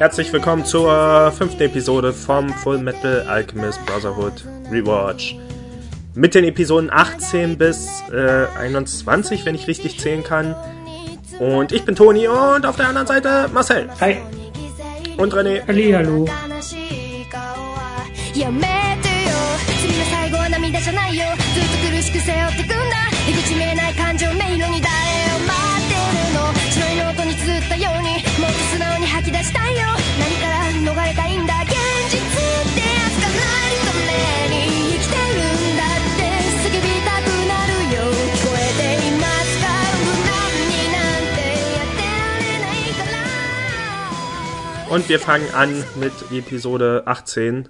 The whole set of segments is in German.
Herzlich willkommen zur fünften Episode vom Full Metal Alchemist Brotherhood Rewatch. Mit den Episoden 18 bis äh, 21, wenn ich richtig zählen kann. Und ich bin Toni und auf der anderen Seite Marcel. Hi. Und René. Halli, hallo. やめてよ次の最後は涙じゃないよずっと苦しく背負ってくんだ出口見えない感情迷路 Und wir fangen an mit Episode 18.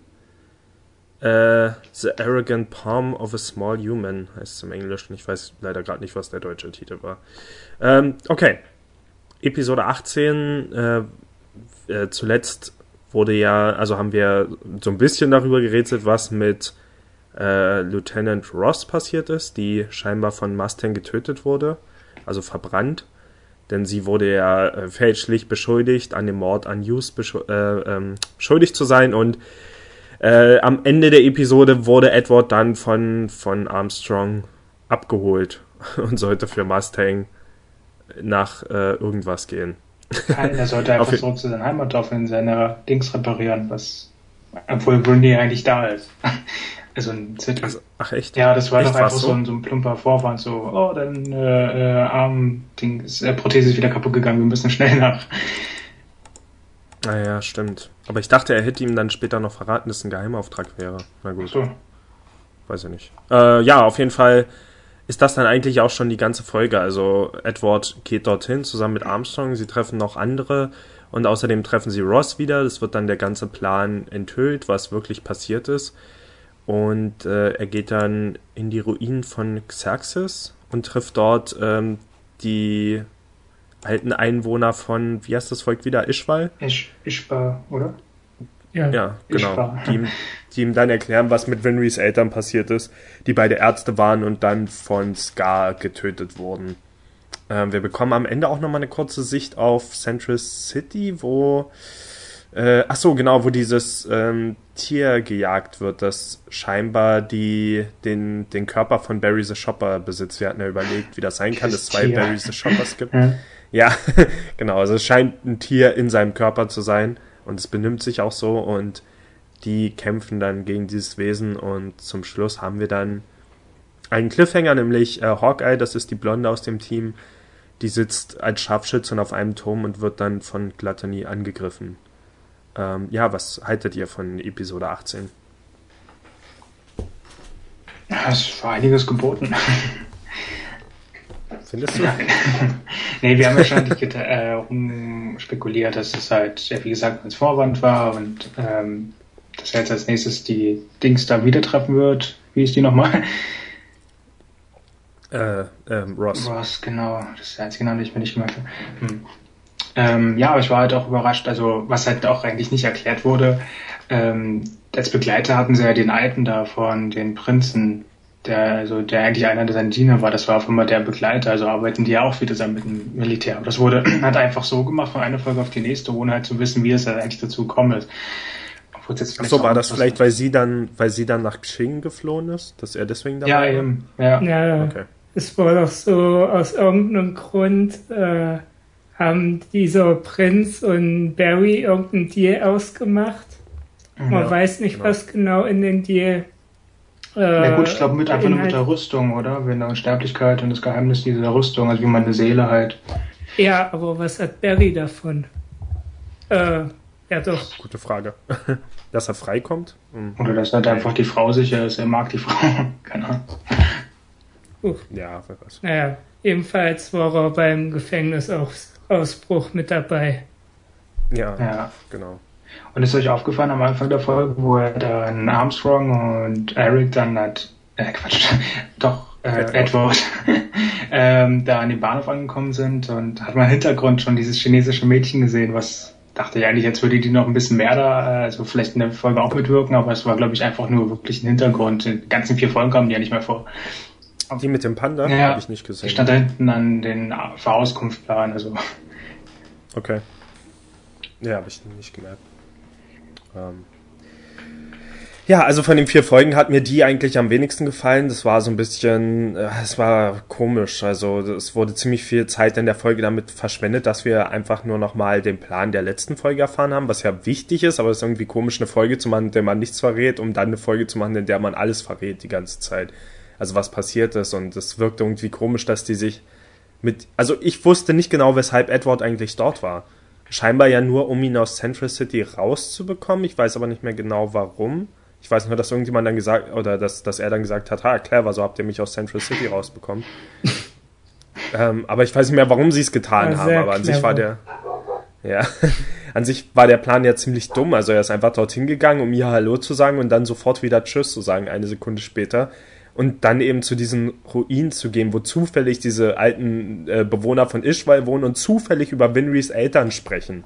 Äh, The Arrogant Palm of a Small Human heißt es im Englischen. Ich weiß leider gerade nicht, was der deutsche Titel war. Ähm, okay. Episode 18. Äh, äh, zuletzt wurde ja, also haben wir so ein bisschen darüber gerätselt, was mit äh, Lieutenant Ross passiert ist, die scheinbar von Mustang getötet wurde, also verbrannt. Denn sie wurde ja äh, fälschlich beschuldigt, an dem Mord an Hughes äh, ähm, schuldig zu sein und äh, am Ende der Episode wurde Edward dann von, von Armstrong abgeholt und sollte für Mustang nach irgendwas gehen. Nein, er sollte einfach zurück zu seinem Heimatdorf in seiner Dings reparieren, was, obwohl Brundy eigentlich da ist. Also ein Zettel. Also, ach echt? ja, das war echt, doch einfach war's so? ein, so ein plumper Vorwand, so, oh, dein äh, äh, Arm-Ding ist, äh, Prothese ist wieder kaputt gegangen, wir müssen schnell nach. Naja, stimmt. Aber ich dachte, er hätte ihm dann später noch verraten, dass es ein Geheimauftrag wäre. Na gut, So. weiß ich nicht. Äh, ja, auf jeden Fall ist das dann eigentlich auch schon die ganze Folge. Also Edward geht dorthin zusammen mit Armstrong. Sie treffen noch andere und außerdem treffen sie Ross wieder. Das wird dann der ganze Plan enthüllt, was wirklich passiert ist. Und äh, er geht dann in die Ruinen von Xerxes und trifft dort ähm, die alten Einwohner von, wie heißt das Volk wieder, Ischwal? Ich, ich war, oder? Ja, genau. Ischwar. Die, ihm- die ihm dann erklären, was mit Winrys Eltern passiert ist, die beide Ärzte waren und dann von Scar getötet wurden. Ähm, wir bekommen am Ende auch nochmal eine kurze Sicht auf Central City, wo, äh, ach so, genau, wo dieses ähm, Tier gejagt wird, das scheinbar die, den, den Körper von Barry the Shopper besitzt. Wir hatten ja überlegt, wie das sein kann, dass es zwei Tier. Barry the Shoppers gibt. Ja. Ja, genau. Also es scheint ein Tier in seinem Körper zu sein und es benimmt sich auch so und die kämpfen dann gegen dieses Wesen und zum Schluss haben wir dann einen Cliffhanger, nämlich äh, Hawkeye, das ist die Blonde aus dem Team, die sitzt als Scharfschützin auf einem Turm und wird dann von Gluttony angegriffen. Ähm, ja, was haltet ihr von Episode 18? Ja, Es war einiges geboten. Findest du? nee, wir haben wahrscheinlich äh, rum spekuliert, dass es halt, ja, wie gesagt, als Vorwand war und ähm, dass er jetzt als nächstes die Dings da wieder treffen wird. Wie ist die nochmal? äh, ähm, Ross. Ross, genau. Das ist der einzige Name, den ich mir nicht gemerkt habe. Hm. Ähm, ja, aber ich war halt auch überrascht, also was halt auch eigentlich nicht erklärt wurde. Ähm, als Begleiter hatten sie ja den Alten da von den Prinzen, der, also der eigentlich einer der seine Diener war, das war auch immer der Begleiter, also arbeiten die ja auch wieder zusammen mit dem Militär. Aber das wurde halt einfach so gemacht von einer Folge auf die nächste, ohne halt zu wissen, wie es da eigentlich dazu gekommen ist. Obwohl es jetzt Ach so, war das vielleicht, weil sie dann, weil sie dann nach Xing geflohen ist, dass er deswegen dabei Ja, war? eben, ja. Ja, Okay. es war doch so, aus irgendeinem Grund äh, haben dieser Prinz und Barry irgendein Deal ausgemacht. Man ja. weiß nicht, genau. was genau in den Deal. Äh, Na gut, ich glaube mit einfach nur mit der. Rüstung, oder? Wenn der Unsterblichkeit und das Geheimnis dieser Rüstung, also wie man eine Seele halt. Ja, aber was hat Barry davon? Äh, ja doch. Gute Frage. Dass er freikommt? Hm. Oder dass halt einfach die Frau sicher ist, er mag die Frau. Keine Ahnung. Ja, wer weiß. Naja, ebenfalls war er beim Gefängnisausbruch mit dabei. Ja, Ja. genau. Und ist euch aufgefallen am Anfang der Folge, wo er dann Armstrong und Eric dann hat, äh Quatsch, doch, äh, Edward. Ähm, da an den Bahnhof angekommen sind und hat man im Hintergrund schon dieses chinesische Mädchen gesehen, was dachte ja eigentlich, jetzt würde die noch ein bisschen mehr da, also vielleicht in der Folge auch mitwirken, aber es war glaube ich einfach nur wirklich ein Hintergrund. Die ganzen vier Folgen kamen die ja nicht mehr vor. Die mit dem Panda Ja, habe ich nicht gesehen. stand da hinten an den Vorauskunftplan, also Okay. Ja, habe ich nicht gemerkt. Ähm, ja, also von den vier Folgen hat mir die eigentlich am wenigsten gefallen. Das war so ein bisschen, äh, es war komisch. Also es wurde ziemlich viel Zeit in der Folge damit verschwendet, dass wir einfach nur nochmal den Plan der letzten Folge erfahren haben, was ja wichtig ist, aber es ist irgendwie komisch, eine Folge zu machen, in der man nichts verrät, um dann eine Folge zu machen, in der man alles verrät die ganze Zeit. Also was passiert ist und es wirkt irgendwie komisch, dass die sich mit, also ich wusste nicht genau, weshalb Edward eigentlich dort war. Scheinbar ja nur, um ihn aus Central City rauszubekommen. Ich weiß aber nicht mehr genau, warum. Ich weiß nur, dass irgendjemand dann gesagt, oder dass, dass er dann gesagt hat, ha, clever, so habt ihr mich aus Central City rausbekommen. ähm, aber ich weiß nicht mehr, warum sie es getan haben, aber an clever. sich war der, ja, an sich war der Plan ja ziemlich dumm. Also er ist einfach dorthin gegangen, um ihr Hallo zu sagen und dann sofort wieder Tschüss zu sagen, eine Sekunde später. Und dann eben zu diesen Ruinen zu gehen, wo zufällig diese alten äh, Bewohner von Ishwal wohnen und zufällig über Winrys Eltern sprechen.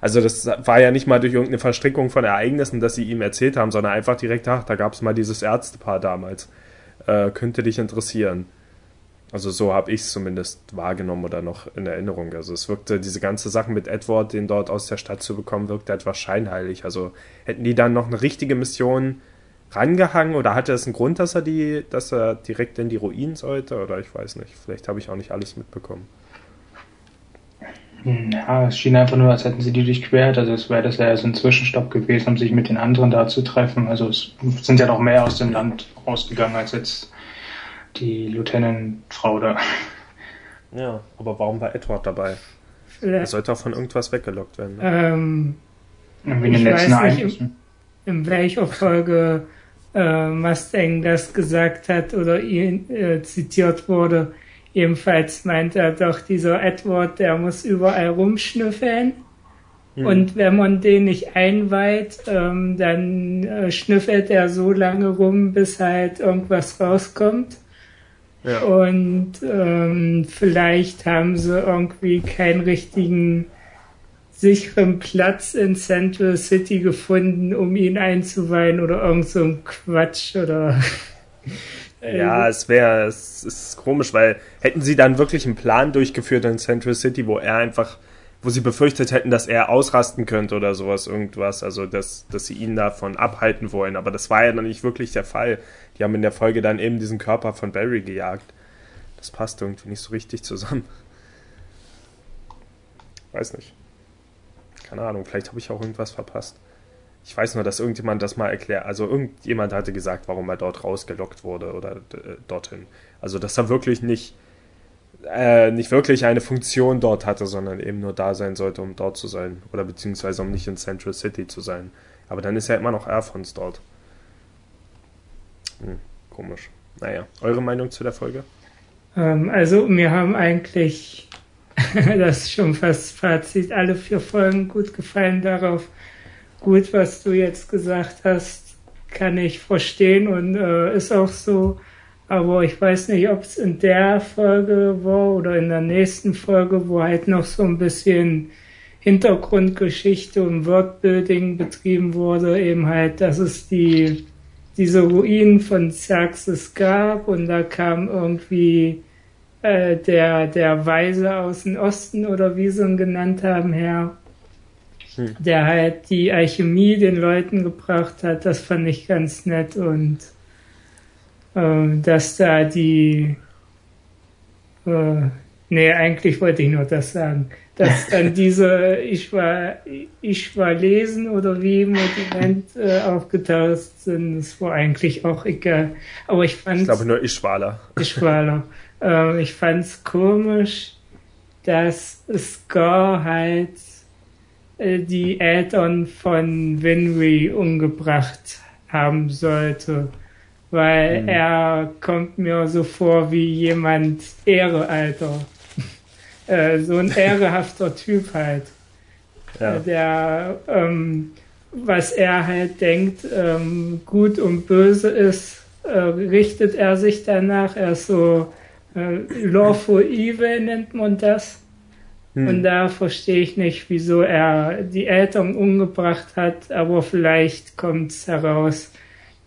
Also das war ja nicht mal durch irgendeine Verstrickung von Ereignissen, dass sie ihm erzählt haben, sondern einfach direkt, ach, da gab es mal dieses Ärztepaar damals. Äh, könnte dich interessieren. Also so habe ich es zumindest wahrgenommen oder noch in Erinnerung. Also es wirkte, diese ganze Sache mit Edward, den dort aus der Stadt zu bekommen, wirkte etwas scheinheilig. Also hätten die dann noch eine richtige Mission rangehangen oder hatte es einen Grund, dass er die, dass er direkt in die Ruinen sollte? Oder ich weiß nicht. Vielleicht habe ich auch nicht alles mitbekommen. Ja, es schien einfach nur, als hätten sie die durchquert. Also es wäre das ja so ein Zwischenstopp gewesen, um sich mit den anderen da zu treffen. Also es sind ja noch mehr aus dem Land rausgegangen als jetzt die Lieutenant-Frau da. Ja, aber warum war Edward dabei? Vielleicht. Er sollte auch von irgendwas weggelockt werden. Ne? Ähm, Wie in den letzten weiß nicht, in, in welcher Folge äh, Mustang das gesagt hat oder ihn äh, zitiert wurde Ebenfalls meint er doch, dieser Edward, der muss überall rumschnüffeln. Mhm. Und wenn man den nicht einweiht, ähm, dann äh, schnüffelt er so lange rum, bis halt irgendwas rauskommt. Ja. Und ähm, vielleicht haben sie irgendwie keinen richtigen sicheren Platz in Central City gefunden, um ihn einzuweihen oder irgend so ein Quatsch oder Ja, es wäre, es ist komisch, weil hätten sie dann wirklich einen Plan durchgeführt in Central City, wo er einfach, wo sie befürchtet hätten, dass er ausrasten könnte oder sowas, irgendwas, also dass, dass sie ihn davon abhalten wollen. Aber das war ja dann nicht wirklich der Fall. Die haben in der Folge dann eben diesen Körper von Barry gejagt. Das passt irgendwie nicht so richtig zusammen. Weiß nicht. Keine Ahnung, vielleicht habe ich auch irgendwas verpasst. Ich weiß nur, dass irgendjemand das mal erklärt. Also irgendjemand hatte gesagt, warum er dort rausgelockt wurde oder äh, dorthin. Also dass er wirklich nicht, äh, nicht wirklich eine Funktion dort hatte, sondern eben nur da sein sollte, um dort zu sein. Oder beziehungsweise um nicht in Central City zu sein. Aber dann ist ja immer noch Airfons dort. Hm, komisch. Naja, eure Meinung zu der Folge? Ähm, also mir haben eigentlich, das ist schon fast Fazit, alle vier Folgen gut gefallen darauf gut, was du jetzt gesagt hast, kann ich verstehen und äh, ist auch so. Aber ich weiß nicht, ob es in der Folge war oder in der nächsten Folge, wo halt noch so ein bisschen Hintergrundgeschichte und Wordbuilding betrieben wurde, eben halt, dass es die, diese Ruinen von Xerxes gab und da kam irgendwie äh, der, der Weise aus dem Osten oder wie sie ihn genannt haben her hm. der halt die Alchemie den Leuten gebracht hat. Das fand ich ganz nett und äh, dass da die äh, nee, eigentlich wollte ich nur das sagen, dass dann diese ich war ich war lesen oder wie im Monument äh, aufgetaucht sind, das war eigentlich auch egal. Aber ich fand Ich glaube nur Ischwaler. Ischwaler. Äh, ich fand's komisch, dass Scar halt äh, die Eltern von Winry umgebracht haben sollte. Weil mhm. er kommt mir so vor wie jemand Ehre, Alter. äh, so ein ehrehafter Typ halt. Ja. Der, ähm, was er halt denkt, ähm, gut und böse ist, äh, richtet er sich danach. Er ist so äh, Lawful Evil nennt man das. Hm. Und da verstehe ich nicht, wieso er die Eltern umgebracht hat, aber vielleicht kommt es heraus.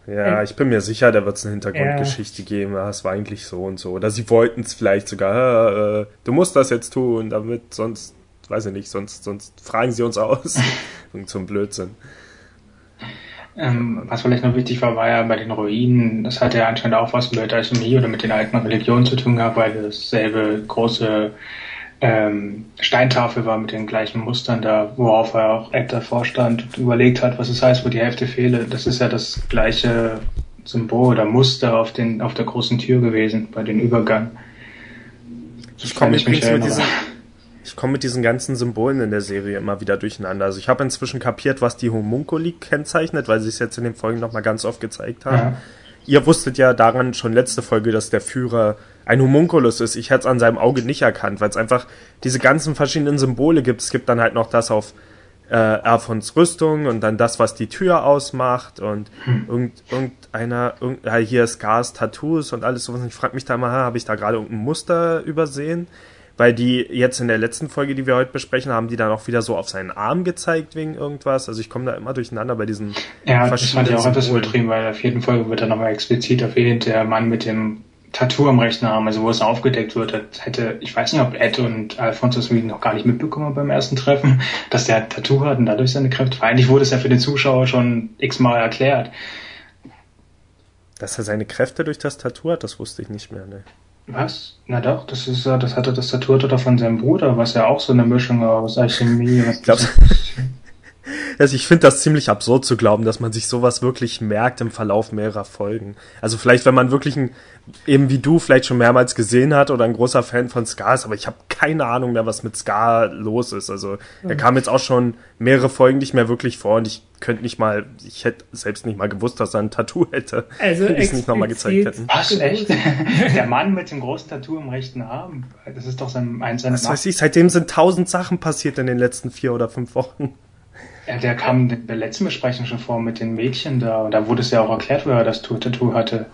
Ja, ich bin mir sicher, da wird es eine Hintergrundgeschichte ja. geben. Es war eigentlich so und so. Oder sie wollten es vielleicht sogar, äh, du musst das jetzt tun, damit sonst weiß ich nicht, sonst, sonst fragen sie uns aus. Zum Blödsinn. Ähm, was vielleicht noch wichtig war, war ja bei den Ruinen, das hatte ja anscheinend auch was mit Alchemie oder mit den alten Religionen zu tun gehabt, weil dasselbe große ähm, Steintafel war mit den gleichen Mustern da, worauf er auch Ed davor stand und überlegt hat, was es heißt, wo die Hälfte fehle. Das ist ja das gleiche Symbol oder Muster auf, den, auf der großen Tür gewesen, bei den Übergang. Ich komme mit, mit, diesen, ich komm mit diesen ganzen Symbolen in der Serie immer wieder durcheinander. Also ich habe inzwischen kapiert, was die Homunculi kennzeichnet, weil sie es jetzt in den Folgen nochmal ganz oft gezeigt haben. Ja. Ihr wusstet ja daran schon letzte Folge, dass der Führer ein Homunculus ist. Ich hätte es an seinem Auge nicht erkannt, weil es einfach diese ganzen verschiedenen Symbole gibt. Es gibt dann halt noch das auf äh, Erfons Rüstung und dann das, was die Tür ausmacht und hm. irgend, irgendeiner, irgend, ja, hier Scars, Tattoos und alles sowas. Ich frage mich da mal, habe ich da gerade irgendein Muster übersehen? Weil die jetzt in der letzten Folge, die wir heute besprechen, haben die dann auch wieder so auf seinen Arm gezeigt wegen irgendwas. Also ich komme da immer durcheinander bei diesen Ja, das fand ich auch etwas übertrieben, weil in der vierten Folge wird dann nochmal explizit erwähnt, der Mann mit dem Tattoo am rechten Arm, also wo es aufgedeckt wird, hätte, ich weiß nicht, ob Ed und Alfonso das noch gar nicht mitbekommen beim ersten Treffen, dass der Tattoo hat und dadurch seine Kräfte. Eigentlich wurde es ja für den Zuschauer schon x-mal erklärt. Dass er seine Kräfte durch das Tattoo hat, das wusste ich nicht mehr, ne. Was? Na doch, das ist ja, das hatte das Tattoo oder von seinem Bruder, was ja auch so eine Mischung aus Alchemie. Glaubst, also ich finde das ziemlich absurd zu glauben, dass man sich sowas wirklich merkt im Verlauf mehrerer Folgen. Also vielleicht, wenn man wirklich ein, eben wie du vielleicht schon mehrmals gesehen hat oder ein großer Fan von Ska ist, aber ich habe keine Ahnung mehr, was mit Ska los ist. Also er kam jetzt auch schon mehrere Folgen nicht mehr wirklich vor und ich könnte nicht mal, ich hätte selbst nicht mal gewusst, dass er ein Tattoo hätte, also wenn es nicht nochmal gezeigt hätten. Was, echt? Der Mann mit dem großen Tattoo im rechten Arm, das ist doch sein, ein seiner Was weiß ich, seitdem sind tausend Sachen passiert in den letzten vier oder fünf Wochen. Ja, der kam in der letzten Besprechung schon vor mit den Mädchen da. Und da wurde es ja auch erklärt, wo er das Tattoo hatte.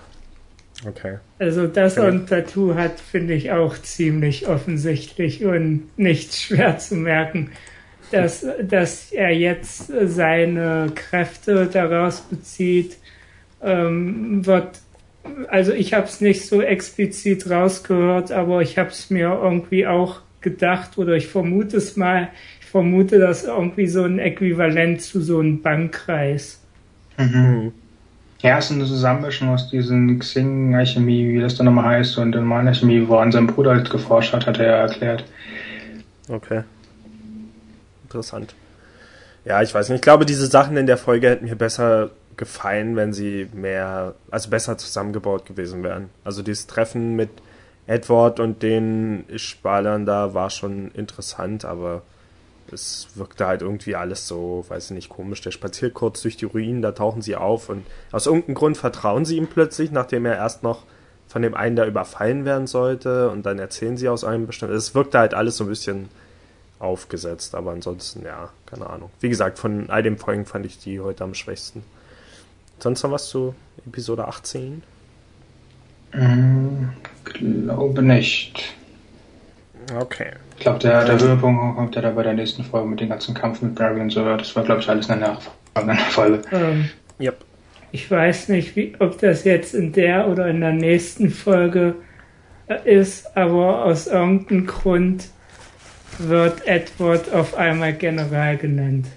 Okay. Also, dass er ein Tattoo hat, finde ich auch ziemlich offensichtlich und nicht schwer zu merken. Dass, dass er jetzt seine Kräfte daraus bezieht, ähm, wird also ich habe es nicht so explizit rausgehört, aber ich habe es mir irgendwie auch gedacht oder ich vermute es mal, vermute das irgendwie so ein Äquivalent zu so einem Bankkreis. Mhm. Ja, es ist eine Zusammenmischung aus diesen Xing-Alchemie, wie das dann nochmal heißt, und der Alchemie, woran sein Bruder halt geforscht hat, hat er ja erklärt. Okay. Interessant. Ja, ich weiß nicht. Ich glaube, diese Sachen in der Folge hätten mir besser gefallen, wenn sie mehr, also besser zusammengebaut gewesen wären. Also dieses Treffen mit Edward und den Spalern da war schon interessant, aber es wirkte halt irgendwie alles so, weiß ich nicht, komisch. Der spaziert kurz durch die Ruinen, da tauchen sie auf und aus irgendeinem Grund vertrauen sie ihm plötzlich, nachdem er erst noch von dem einen da überfallen werden sollte und dann erzählen sie aus einem bestimmten. Es wirkte halt alles so ein bisschen aufgesetzt, aber ansonsten, ja, keine Ahnung. Wie gesagt, von all den Folgen fand ich die heute am schwächsten. Sonst noch was zu Episode 18? Mm, glaube nicht. Okay. Ich glaube, der, der Höhepunkt kommt ja da bei der nächsten Folge mit dem ganzen Kampf mit Barry und so. Das war, glaube ich, alles eine Nachfolge. Ähm, yep. Ich weiß nicht, wie, ob das jetzt in der oder in der nächsten Folge ist, aber aus irgendeinem Grund wird Edward auf einmal General genannt.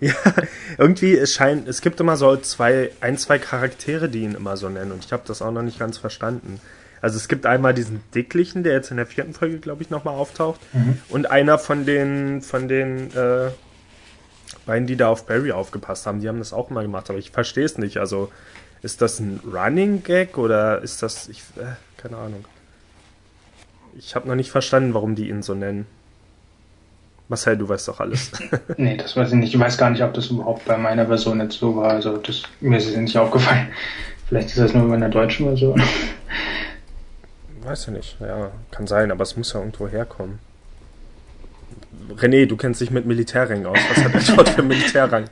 Ja, irgendwie es scheint, es gibt immer so zwei, ein, zwei Charaktere, die ihn immer so nennen und ich habe das auch noch nicht ganz verstanden. Also es gibt einmal diesen dicklichen, der jetzt in der vierten Folge, glaube ich, nochmal auftaucht. Mhm. Und einer von den, von den äh, beiden, die da auf Barry aufgepasst haben, die haben das auch immer gemacht, aber ich verstehe es nicht. Also ist das ein Running Gag oder ist das, ich, äh, keine Ahnung. Ich habe noch nicht verstanden, warum die ihn so nennen. Marcel, du weißt doch alles. nee, das weiß ich nicht. Ich weiß gar nicht, ob das überhaupt bei meiner Version jetzt so war. Also das, mir ist es nicht aufgefallen. Vielleicht ist das nur bei einer deutschen Version. Weiß ja nicht. Ja, kann sein, aber es muss ja irgendwo herkommen. René, du kennst dich mit Militärrängen aus. Was hat er dort für Militärrang?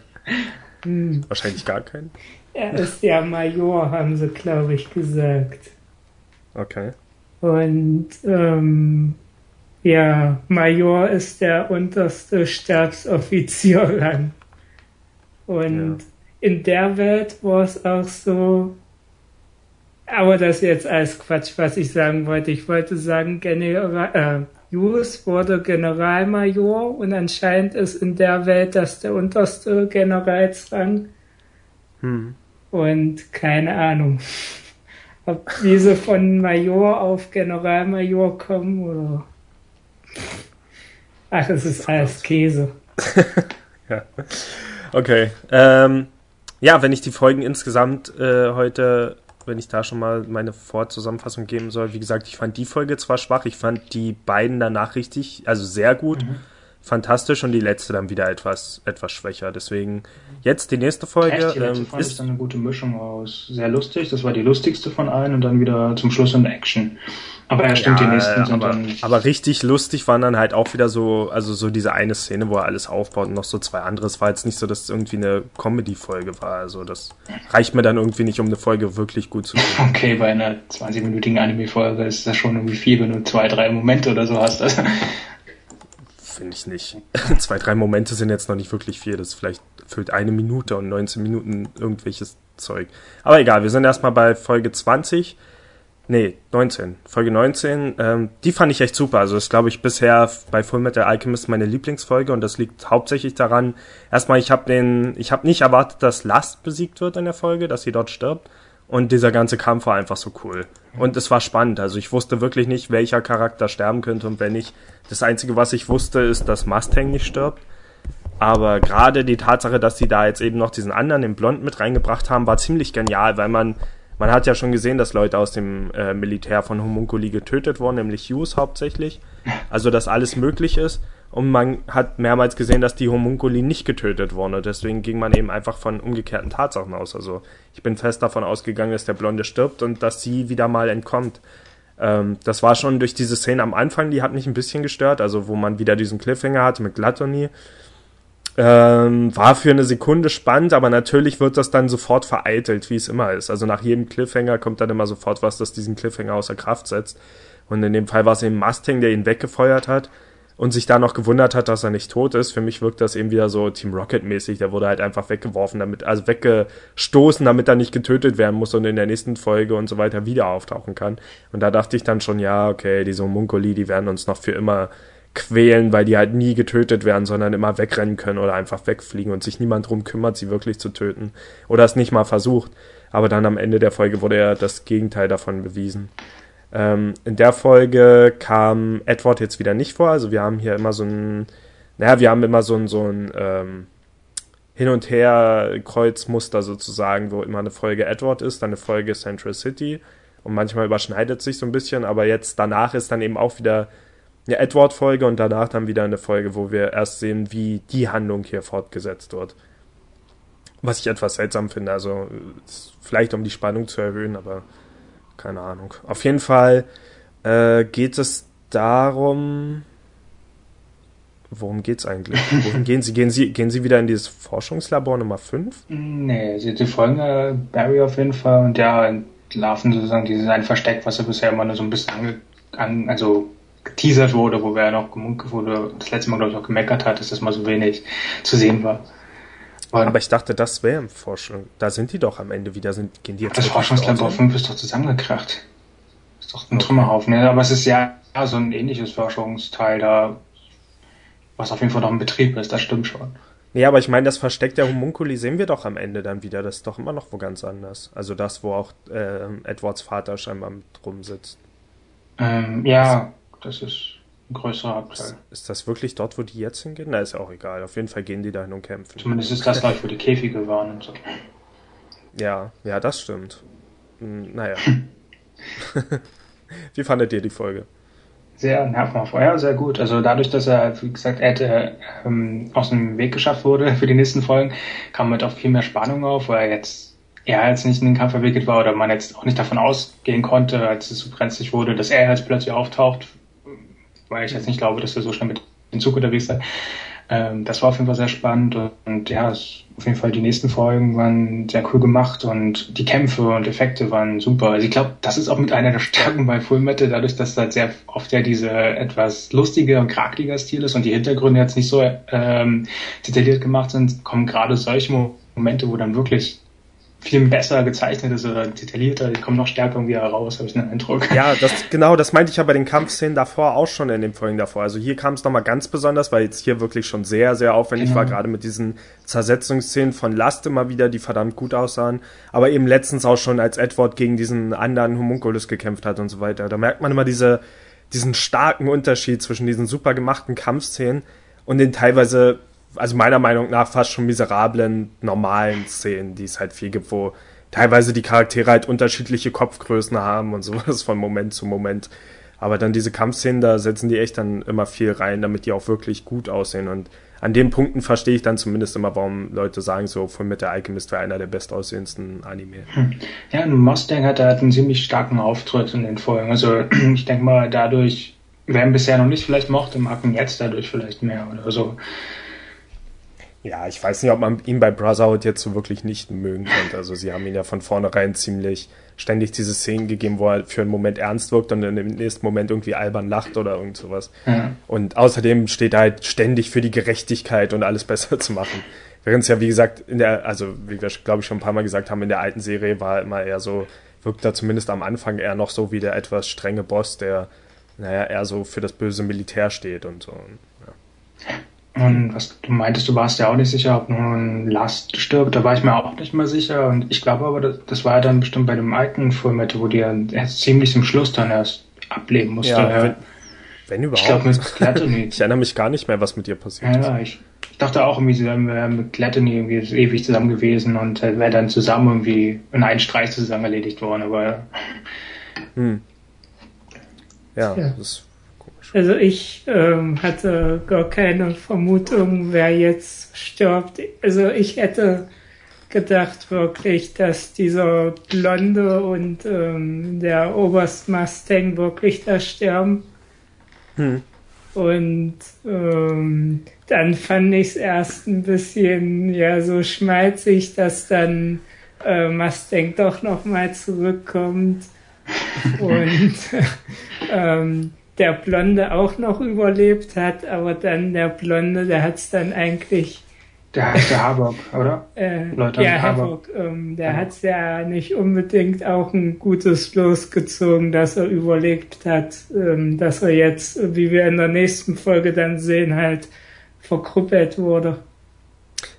Hm. Wahrscheinlich gar keinen. Er ist ja Major, haben sie, glaube ich, gesagt. Okay. Und ähm, ja, Major ist der unterste Stabsoffizierrang. Und ja. in der Welt war es auch so, aber das ist jetzt alles Quatsch, was ich sagen wollte. Ich wollte sagen, General, äh, Hughes wurde Generalmajor und anscheinend ist in der Welt das der unterste Generalsrang. Hm. Und keine Ahnung, ob diese von Major auf Generalmajor kommen oder. Ach, es ist alles Käse. ja. Okay. Ähm, ja, wenn ich die Folgen insgesamt äh, heute, wenn ich da schon mal meine Vorzusammenfassung geben soll, wie gesagt, ich fand die Folge zwar schwach, ich fand die beiden danach richtig, also sehr gut, mhm. Fantastisch und die letzte dann wieder etwas, etwas schwächer. Deswegen jetzt die nächste Folge. Echt? Die letzte ähm, fand ist ich dann eine gute Mischung aus sehr lustig, das war die lustigste von allen und dann wieder zum Schluss in Action. Aber ja, stimmt, ja, die nächsten sind aber, dann. Aber richtig lustig waren dann halt auch wieder so, also so diese eine Szene, wo er alles aufbaut und noch so zwei andere. Es war jetzt nicht so, dass es irgendwie eine Comedy-Folge war. Also das reicht mir dann irgendwie nicht, um eine Folge wirklich gut zu machen. Okay, bei einer 20-minütigen Anime-Folge ist das schon irgendwie viel, wenn du zwei, drei Momente oder so hast. Also. Finde ich nicht. zwei, drei Momente sind jetzt noch nicht wirklich viel. Das vielleicht füllt eine Minute und 19 Minuten irgendwelches Zeug. Aber egal, wir sind erstmal bei Folge 20 Nee, 19. Folge 19. Ähm, die fand ich echt super. Also ist, glaube ich, bisher bei Full Metal Alchemist meine Lieblingsfolge und das liegt hauptsächlich daran, erstmal, ich habe den, ich habe nicht erwartet, dass Last besiegt wird in der Folge, dass sie dort stirbt. Und dieser ganze Kampf war einfach so cool. Und es war spannend. Also ich wusste wirklich nicht, welcher Charakter sterben könnte und wenn nicht. Das Einzige, was ich wusste, ist, dass Mustang nicht stirbt. Aber gerade die Tatsache, dass sie da jetzt eben noch diesen anderen, den Blond, mit reingebracht haben, war ziemlich genial, weil man man hat ja schon gesehen, dass Leute aus dem äh, Militär von Homunculi getötet wurden, nämlich Hughes hauptsächlich. Also, dass alles möglich ist. Und man hat mehrmals gesehen, dass die Homunculi nicht getötet wurden. Deswegen ging man eben einfach von umgekehrten Tatsachen aus. Also, ich bin fest davon ausgegangen, dass der Blonde stirbt und dass sie wieder mal entkommt. Ähm, das war schon durch diese Szene am Anfang, die hat mich ein bisschen gestört. Also, wo man wieder diesen Cliffhanger hatte mit Glatoni. Ähm, war für eine Sekunde spannend, aber natürlich wird das dann sofort vereitelt, wie es immer ist. Also nach jedem Cliffhanger kommt dann immer sofort was, das diesen Cliffhanger außer Kraft setzt. Und in dem Fall war es eben Mustang, der ihn weggefeuert hat und sich da noch gewundert hat, dass er nicht tot ist. Für mich wirkt das eben wieder so Team Rocket mäßig. Der wurde halt einfach weggeworfen, damit, also weggestoßen, damit er nicht getötet werden muss und in der nächsten Folge und so weiter wieder auftauchen kann. Und da dachte ich dann schon, ja, okay, diese Munkoli, die werden uns noch für immer quälen, weil die halt nie getötet werden, sondern immer wegrennen können oder einfach wegfliegen und sich niemand drum kümmert, sie wirklich zu töten. Oder es nicht mal versucht. Aber dann am Ende der Folge wurde ja das Gegenteil davon bewiesen. Ähm, in der Folge kam Edward jetzt wieder nicht vor. Also wir haben hier immer so ein, naja, wir haben immer so ein, so ein ähm, Hin- und Her-Kreuzmuster sozusagen, wo immer eine Folge Edward ist, dann eine Folge Central City. Und manchmal überschneidet sich so ein bisschen, aber jetzt danach ist dann eben auch wieder eine Edward-Folge und danach dann wieder eine Folge, wo wir erst sehen, wie die Handlung hier fortgesetzt wird. Was ich etwas seltsam finde, also vielleicht um die Spannung zu erhöhen, aber keine Ahnung. Auf jeden Fall äh, geht es darum. Worum geht's eigentlich? Wohin gehen Sie? Gehen Sie, gehen Sie wieder in dieses Forschungslabor Nummer 5? Nee, Sie, Sie folgen äh, Barry auf jeden Fall und ja, laufen sozusagen dieses ein Versteck, was er bisher immer nur so ein bisschen ange, an, also geteasert wurde, wo wir noch wurde, das letzte Mal, glaube ich, auch gemeckert hat, dass das mal so wenig zu sehen war. Und aber ich dachte, das wäre im Forschung. Da sind die doch am Ende wieder, sind, gehen die jetzt. Das Forschungslabor 5 ist doch zusammengekracht. Ist doch ein okay. Trümmerhaufen. Ja, aber es ist ja, ja so ein ähnliches Forschungsteil da, was auf jeden Fall noch im Betrieb ist, das stimmt schon. Nee, aber ich meine, das Versteck der Homunculi sehen wir doch am Ende dann wieder. Das ist doch immer noch wo ganz anders. Also das, wo auch äh, Edwards Vater scheinbar mit rumsitzt. Ähm, ja, das ist ein größerer Abteil. Ist, das wirklich dort, wo die jetzt hingehen? Na, ist auch egal. Auf jeden Fall gehen die dahin und kämpfen. Zumindest ist das gleich, wo die Käfige waren und so. Ja, ja, das stimmt. Hm, naja. Wie fandet ihr die Folge? Sehr nervenhaft. Ja, sehr gut. Also dadurch, dass er, wie gesagt, er ähm, aus dem Weg geschafft wurde für die nächsten Folgen, kam mit auch viel mehr Spannung auf, weil er jetzt er jetzt nicht in den Kampf verwickelt war oder man jetzt auch nicht davon ausgehen konnte, als es so brenzlig wurde, dass er jetzt plötzlich auftaucht, weil ich jetzt nicht glaube, dass er so schnell mit dem Zug unterwegs sei. Ähm, das war auf jeden Fall sehr spannend und, und ja, es, auf jeden Fall die nächsten Folgen waren sehr cool gemacht und die Kämpfe und Effekte waren super. Also ich glaube, das ist auch mit einer der Stärken bei Full Metal, dadurch, dass halt sehr oft ja diese etwas lustige und krakeliger Stil ist und die Hintergründe jetzt nicht so ähm, detailliert gemacht sind, kommen gerade solche Momente, wo dann wirklich viel besser gezeichnet ist oder detaillierter, die kommen noch stärker irgendwie heraus, habe ich den Eindruck. Ja, das, genau, das meinte ich ja bei den Kampfszenen davor auch schon in den Folgen davor. Also hier kam es nochmal ganz besonders, weil jetzt hier wirklich schon sehr, sehr aufwendig genau. war, gerade mit diesen Zersetzungsszenen von Last immer wieder, die verdammt gut aussahen. Aber eben letztens auch schon, als Edward gegen diesen anderen Homunculus gekämpft hat und so weiter. Da merkt man immer diese, diesen starken Unterschied zwischen diesen super gemachten Kampfszenen und den teilweise also meiner Meinung nach fast schon miserablen, normalen Szenen, die es halt viel gibt, wo teilweise die Charaktere halt unterschiedliche Kopfgrößen haben und sowas von Moment zu Moment. Aber dann diese Kampfszenen, da setzen die echt dann immer viel rein, damit die auch wirklich gut aussehen. Und an den Punkten verstehe ich dann zumindest immer, warum Leute sagen, so von mit der Alchemist wäre einer der bestaussehendsten Anime. Hm. Ja, und Mustang hat halt einen ziemlich starken Auftritt in den Folgen. Also ich denke mal, dadurch, wer ihn bisher noch nicht vielleicht mochte, mag ihn jetzt dadurch vielleicht mehr oder so. Ja, ich weiß nicht, ob man ihn bei Brotherhood jetzt so wirklich nicht mögen könnte. Also sie haben ihn ja von vornherein ziemlich ständig diese Szenen gegeben, wo er für einen Moment ernst wirkt und dann im nächsten Moment irgendwie albern lacht oder irgend sowas. Ja. Und außerdem steht er halt ständig für die Gerechtigkeit und alles besser zu machen. Während es ja, wie gesagt, in der, also wie wir glaube ich schon ein paar Mal gesagt haben, in der alten Serie war er immer eher so, wirkt er zumindest am Anfang eher noch so wie der etwas strenge Boss, der, naja, eher so für das böse Militär steht und so. Ja. Und was du meintest, du warst ja auch nicht sicher, ob nun Last stirbt, da war ich mir auch nicht mehr sicher. Und ich glaube aber, das, das war ja dann bestimmt bei dem alten Fullmetal, wo die ja erst ziemlich zum Schluss dann erst ableben musste. Ja, wenn, wenn überhaupt. Ich glaube mit Gluttony. ich erinnere mich gar nicht mehr, was mit dir passiert ja, ist. Ja, ich, ich dachte auch irgendwie, sie wären mit Gluttony irgendwie ewig zusammen gewesen und wäre dann zusammen irgendwie in einen Streich zusammen erledigt worden, aber. Hm. Ja, ja. das also ich ähm, hatte gar keine Vermutung, wer jetzt stirbt. Also ich hätte gedacht wirklich, dass dieser Blonde und ähm, der Oberst Mustang wirklich da sterben. Hm. Und ähm, dann fand ich es erst ein bisschen ja so schmalzig, dass dann äh, Mustang doch nochmal zurückkommt. und ähm, der Blonde auch noch überlebt hat, aber dann der Blonde, der hat es dann eigentlich. Der heißt der Harburg, oder? Äh, Leute, ja, Harburg. Ähm, der hat es ja nicht unbedingt auch ein gutes Los gezogen, dass er überlebt hat, ähm, dass er jetzt, wie wir in der nächsten Folge dann sehen, halt verkrüppelt wurde.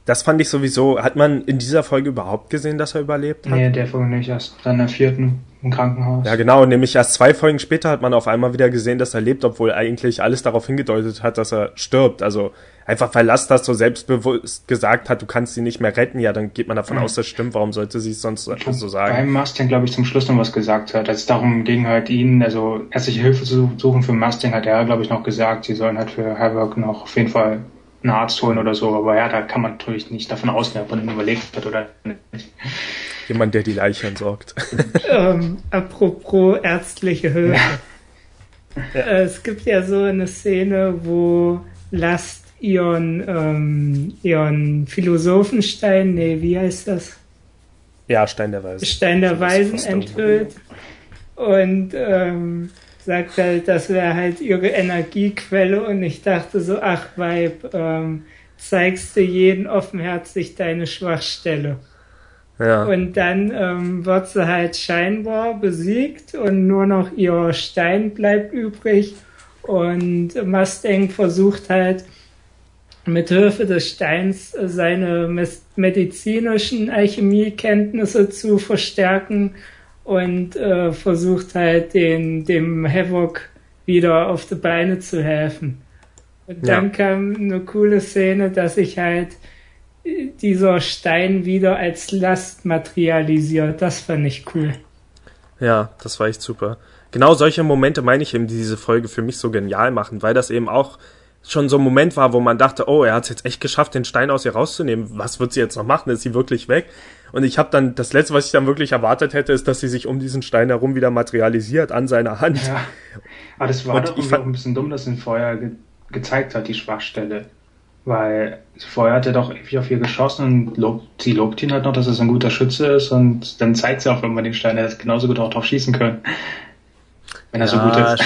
Das fand ich sowieso. Hat man in dieser Folge überhaupt gesehen, dass er überlebt hat? Nee, der Folge nicht. Erst dann in der vierten im Krankenhaus. Ja, genau. Nämlich erst zwei Folgen später hat man auf einmal wieder gesehen, dass er lebt, obwohl eigentlich alles darauf hingedeutet hat, dass er stirbt. Also einfach weil Last das so selbstbewusst gesagt hat, du kannst sie nicht mehr retten. Ja, dann geht man davon mhm. aus, das stimmt. Warum sollte sie es sonst so sagen? Beim Mustang, glaube ich, zum Schluss noch was gesagt hat. Als es darum ging, halt ihn, also ärztliche Hilfe zu suchen für Mustang, hat er, glaube ich, noch gesagt, sie sollen halt für Havoc noch auf jeden Fall einen Arzt holen oder so. Aber ja, da kann man natürlich nicht davon ausgehen, ob man überlebt hat oder nicht. Jemand, der die Leiche entsorgt. ähm, apropos ärztliche Hilfe. Ja. Äh, es gibt ja so eine Szene, wo Last ihren, ähm, ihren Philosophenstein, nee, wie heißt das? Ja, Stein der Weisen. Stein der Weisen enthüllt. Und ähm, sagt halt, das wäre halt ihre Energiequelle und ich dachte so, ach Weib, ähm, zeigst du jeden offenherzig deine Schwachstelle. Ja. Und dann ähm, wird sie halt scheinbar besiegt und nur noch ihr Stein bleibt übrig und Mustang versucht halt mit Hilfe des Steins seine medizinischen Alchemiekenntnisse zu verstärken und äh, versucht halt den, dem Havoc wieder auf die Beine zu helfen. Und dann ja. kam eine coole Szene, dass sich halt dieser Stein wieder als Last materialisiert. Das fand ich cool. Ja, das war echt super. Genau solche Momente meine ich eben, die diese Folge für mich so genial machen, weil das eben auch schon so ein Moment war, wo man dachte, oh, er hat es jetzt echt geschafft, den Stein aus ihr rauszunehmen. Was wird sie jetzt noch machen? Ist sie wirklich weg? Und ich habe dann, das Letzte, was ich dann wirklich erwartet hätte, ist, dass sie sich um diesen Stein herum wieder materialisiert an seiner Hand. Ja. Aber das war und doch irgendwie auch ein bisschen dumm, dass ihn vorher ge gezeigt hat, die Schwachstelle. Weil vorher hat er doch irgendwie auf ihr geschossen und lobt, sie lobt ihn halt noch, dass er so ein guter Schütze ist und dann zeigt sie auch irgendwann den Stein, er hätte genauso gut auch drauf schießen können. Wenn er ja, so gut ist.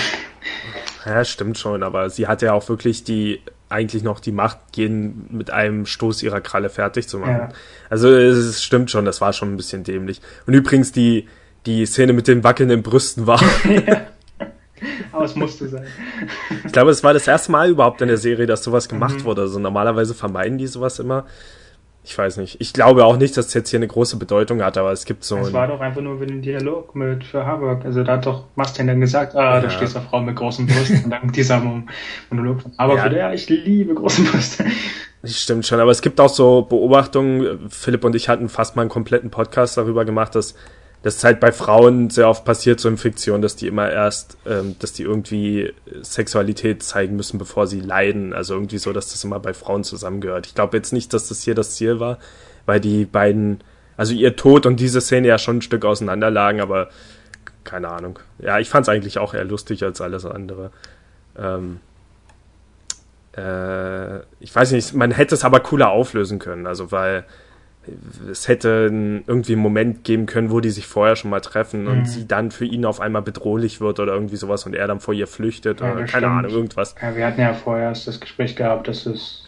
Ja, stimmt schon, aber sie hat ja auch wirklich die eigentlich noch die Macht, jeden mit einem Stoß ihrer Kralle fertig zu machen. Ja. Also es stimmt schon, das war schon ein bisschen dämlich. Und übrigens die, die Szene mit den wackelnden Brüsten war. Aber es musste sein. ich glaube, es war das erste Mal überhaupt in der Serie, dass sowas gemacht wurde. Also normalerweise vermeiden die sowas immer. Ich weiß nicht. Ich glaube auch nicht, dass es jetzt hier eine große Bedeutung hat, aber es gibt so Es war doch einfach nur für den Dialog mit für Harburg. Also da hat doch Mustang dann gesagt, ah, da Ja. stehst du Frau mit großen Brüsten. Und dann dieser Mon- Monolog von Harburg, Ja. ja. ja, ich liebe große Brüste. Das stimmt schon, aber es gibt auch so Beobachtungen. Philipp und ich hatten fast mal einen kompletten Podcast darüber gemacht, dass das halt bei Frauen sehr oft passiert, so in Fiktion, dass die immer erst, ähm, dass die irgendwie Sexualität zeigen müssen, bevor sie leiden. Also irgendwie so, dass das immer bei Frauen zusammengehört. Ich glaube jetzt nicht, dass das hier das Ziel war, weil die beiden, also ihr Tod und diese Szene ja schon ein Stück auseinander lagen, aber keine Ahnung. Ja, ich fand es eigentlich auch eher lustig als alles andere. Ähm, äh, ich weiß nicht, man hätte es aber cooler auflösen können, also weil es hätte irgendwie einen Moment geben können, wo die sich vorher schon mal treffen und Mhm. sie dann für ihn auf einmal bedrohlich wird oder irgendwie sowas und er dann vor ihr flüchtet Ja, oder keine stimmt. Ahnung, irgendwas. Ja, wir hatten ja vorher erst das Gespräch gehabt, dass es,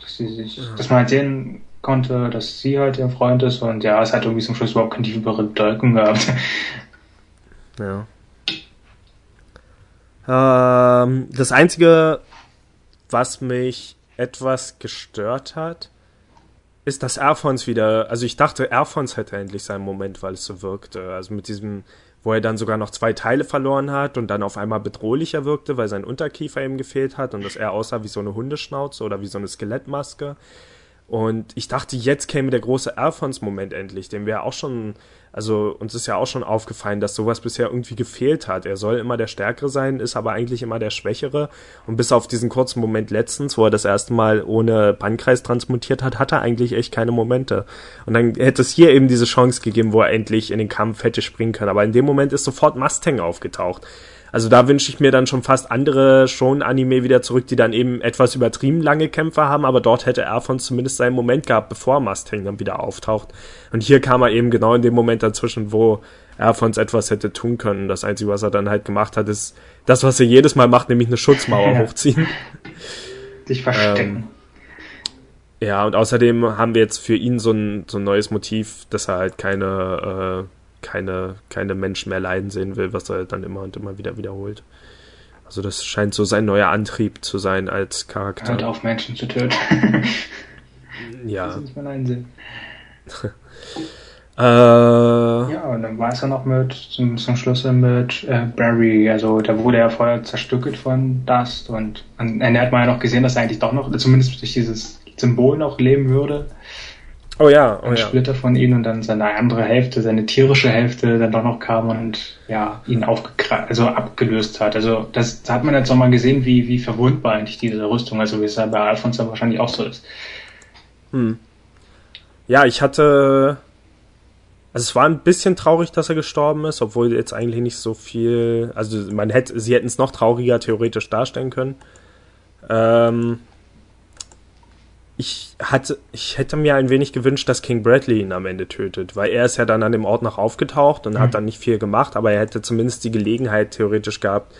dass sie sich, dass man halt sehen konnte, dass sie halt ihr Freund ist und ja, es hat irgendwie zum Schluss überhaupt keine tiefere Bedeutung gehabt. Ja. Ähm, das Einzige, was mich etwas gestört hat, ist, dass Alphons wieder, also ich dachte, Alphons hätte endlich seinen Moment, weil es so wirkte. Also mit diesem, wo er dann sogar noch zwei Teile verloren hat und dann auf einmal bedrohlicher wirkte, weil sein Unterkiefer ihm gefehlt hat und dass er aussah wie so eine Hundeschnauze oder wie so eine Skelettmaske. Und ich dachte, jetzt käme der große Alphons-Moment endlich, den wir auch schon, also uns ist ja auch schon aufgefallen, dass sowas bisher irgendwie gefehlt hat. Er soll immer der Stärkere sein, ist aber eigentlich immer der Schwächere. Und bis auf diesen kurzen Moment letztens, wo er das erste Mal ohne Bannkreis transmutiert hat, hat er eigentlich echt keine Momente. Und dann hätte es hier eben diese Chance gegeben, wo er endlich in den Kampf hätte springen können. Aber in dem Moment ist sofort Mustang aufgetaucht. Also da wünsche ich mir dann schon fast andere Schon-Anime wieder zurück, die dann eben etwas übertrieben lange Kämpfe haben, aber dort hätte Alphons zumindest seinen Moment gehabt, bevor Mustang dann wieder auftaucht. Und hier kam er eben genau in dem Moment dazwischen, wo Alphons etwas hätte tun können. Das Einzige, was er dann halt gemacht hat, ist das, was er jedes Mal macht, nämlich eine Schutzmauer Ja. hochziehen. Sich verstecken. Ja, und außerdem haben wir jetzt für ihn so ein, so ein neues Motiv, dass er halt keine, äh, keine, keine Menschen mehr leiden sehen will, was er dann immer und immer wieder wiederholt. Also das scheint so sein neuer Antrieb zu sein als Charakter. Hört auf, Menschen zu töten. Ja. Das einsehen. Äh, Ja, und dann war es ja noch mit, zum, zum Schluss mit äh, Barry, also da wurde er vorher zerstückelt von Dust und am Ende hat man ja noch gesehen, dass er eigentlich doch noch, zumindest durch dieses Symbol noch leben würde. Oh ja, oh Ein ja. Splitter von ihm und dann seine andere Hälfte, seine tierische Hälfte dann doch noch kam und ja, ihn aufgekra also abgelöst hat. Also das da hat man jetzt nochmal gesehen, wie, wie verwundbar eigentlich diese Rüstung, also wie es ja bei Alphonse dann wahrscheinlich auch so ist. Hm. Ja, ich hatte. Also es war ein bisschen traurig, dass er gestorben ist, obwohl jetzt eigentlich nicht so viel. Also man hätte, sie hätten es noch trauriger theoretisch darstellen können. Ähm, ich hatte, ich hätte mir ein wenig gewünscht, dass King Bradley ihn am Ende tötet, weil er ist ja dann an dem Ort noch aufgetaucht und Mhm. hat dann nicht viel gemacht, aber er hätte zumindest die Gelegenheit theoretisch gehabt,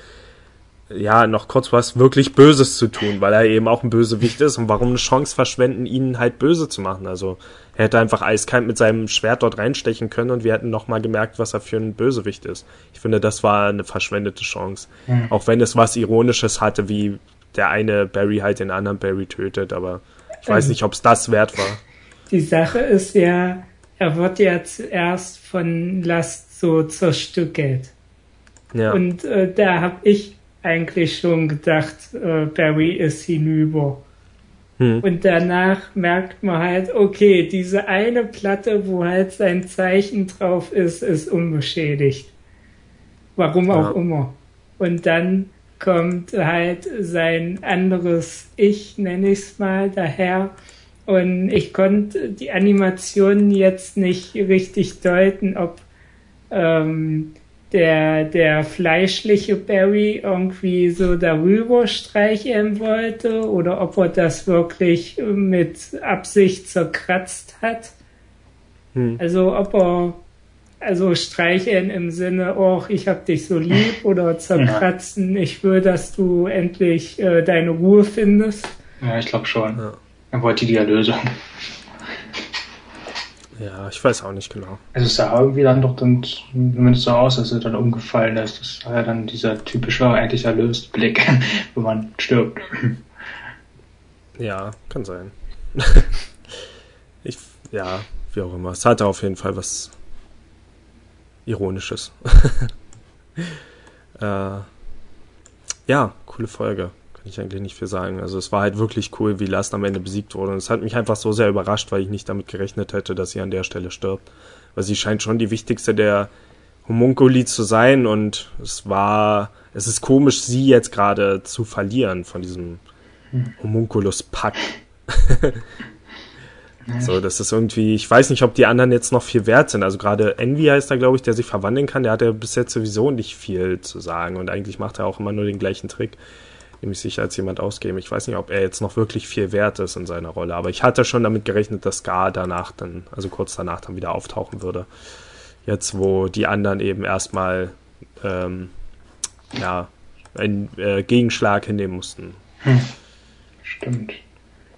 ja, noch kurz was wirklich Böses zu tun, weil er eben auch ein Bösewicht ist und warum eine Chance verschwenden, ihn halt böse zu machen. Also er hätte einfach eiskalt mit seinem Schwert dort reinstechen können und wir hätten nochmal gemerkt, was er für ein Bösewicht ist. Ich finde, das war eine verschwendete Chance. Mhm. Auch wenn es was Ironisches hatte, wie der eine Barry halt den anderen Barry tötet, aber ich weiß nicht, ob es das wert war. Die Sache ist ja, er wird ja zuerst von Last so zerstückelt. Ja. Und äh, da habe ich eigentlich schon gedacht, äh, Barry ist hinüber. Hm. Und danach merkt man halt, okay, diese eine Platte, wo halt sein Zeichen drauf ist, ist unbeschädigt. Warum auch Ja. immer. Und dann kommt halt sein anderes Ich, nenne ich es mal, daher. Und ich konnte die Animationen jetzt nicht richtig deuten, ob ähm, der, der fleischliche Barry irgendwie so darüber streicheln wollte oder ob er das wirklich mit Absicht zerkratzt hat. Hm. Also ob er also streicheln im Sinne, oh, ich hab dich so lieb oder zerkratzen, ich will, dass du endlich äh, deine Ruhe findest. Ja, ich glaube schon. Ja. Er wollte die Erlösung. Ja, ich weiß auch nicht genau. Also es sah irgendwie dann doch dann zumindest so aus, als er dann umgefallen ist. Das war ja dann dieser typische, endlich erlöst Blick, wo man stirbt. Ja, kann sein. ich, ja, wie auch immer. Es hatte auf jeden Fall was Ironisches. äh, ja, coole Folge. Kann ich eigentlich nicht viel sagen. Also es war halt wirklich cool, wie Last am Ende besiegt wurde. Und es hat mich einfach so sehr überrascht, weil ich nicht damit gerechnet hätte, dass sie an der Stelle stirbt. Weil sie scheint schon die wichtigste der Homunculi zu sein und es war, es ist komisch, sie jetzt gerade zu verlieren von diesem Homunculus-Pack. So, das ist irgendwie, ich weiß nicht, ob die anderen jetzt noch viel wert sind. Also gerade Envy heißt da, glaube ich, der sich verwandeln kann, der hat ja bis jetzt sowieso nicht viel zu sagen und eigentlich macht er auch immer nur den gleichen Trick, nämlich sich als jemand ausgeben. Ich weiß nicht, ob er jetzt noch wirklich viel wert ist in seiner Rolle, aber ich hatte schon damit gerechnet, dass Scar danach dann, also kurz danach dann wieder auftauchen würde. Jetzt, wo die anderen eben erstmal, ähm, ja, einen äh, Gegenschlag hinnehmen mussten. Hm. Stimmt.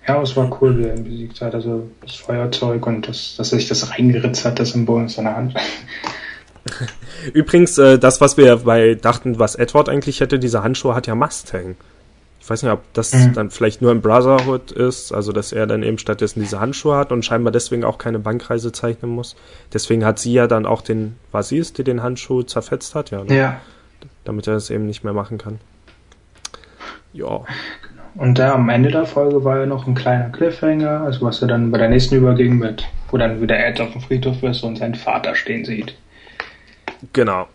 Ja, es war cool, wie er ihn besiegt hat. Also das Feuerzeug und das, dass er sich das reingeritzt hat, das Symbol in seiner Hand. Übrigens, äh, das, was wir bei dachten, was Edward eigentlich hätte, diese Handschuhe hat ja Mustang. Ich weiß nicht, ob das Mhm. dann vielleicht nur im Brotherhood ist, also dass er dann eben stattdessen diese Handschuhe hat und scheinbar deswegen auch keine Bankreise zeichnen muss. Deswegen hat sie ja dann auch den, war sie es, die den Handschuh zerfetzt hat, ja, ne? Ja. damit er das eben nicht mehr machen kann. Ja, Und da am Ende der Folge war ja noch ein kleiner Cliffhanger, also was er dann bei der nächsten überging mit, wo dann wieder Ed auf dem Friedhof ist und seinen Vater stehen sieht. Genau.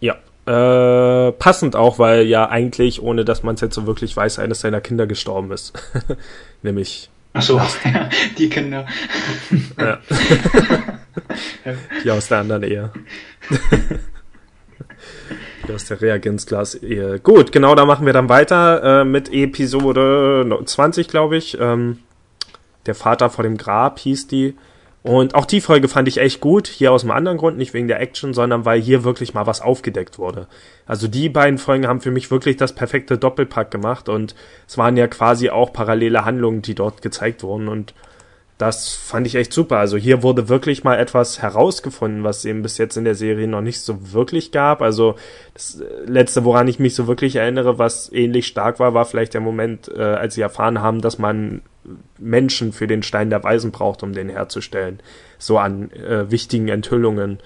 Ja. Äh, passend auch, weil ja eigentlich, ohne dass man es jetzt so wirklich weiß, eines seiner Kinder gestorben ist. Nämlich Ach so, ja, die Kinder. ja. die aus der anderen Ehe. Aus der Reagenzglas-Ehe. Gut, genau, da machen wir dann weiter äh, mit Episode 20, glaube ich. Ähm, der Vater vor dem Grab hieß die. Und auch die Folge fand ich echt gut. Hier aus einem anderen Grund, nicht wegen der Action, sondern weil hier wirklich mal was aufgedeckt wurde. Also die beiden Folgen haben für mich wirklich das perfekte Doppelpack gemacht und es waren ja quasi auch parallele Handlungen, die dort gezeigt wurden und das fand ich echt super. Also hier wurde wirklich mal etwas herausgefunden, was eben bis jetzt in der Serie noch nicht so wirklich gab. Also das äh, letzte, woran ich mich so wirklich erinnere, was ähnlich stark war, war vielleicht der Moment, äh, als sie erfahren haben, dass man Menschen für den Stein der Weisen braucht, um den herzustellen. So an äh, wichtigen Enthüllungen.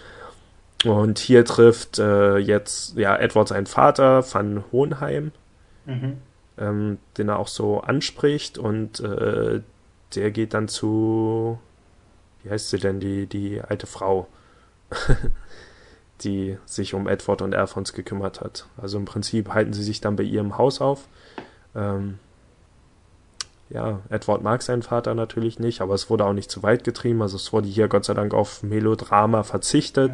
Und hier trifft äh, jetzt ja Edward seinen Vater van Hohenheim, Mhm. ähm, den er auch so anspricht und äh, der geht dann zu, wie heißt sie denn, die, die alte Frau, die sich um Edward und Alphonse gekümmert hat. Also im Prinzip halten sie sich dann bei ihrem Haus auf. Ähm, ja, Edward mag seinen Vater natürlich nicht, aber es wurde auch nicht zu weit getrieben. Also es wurde hier Gott sei Dank auf Melodrama verzichtet.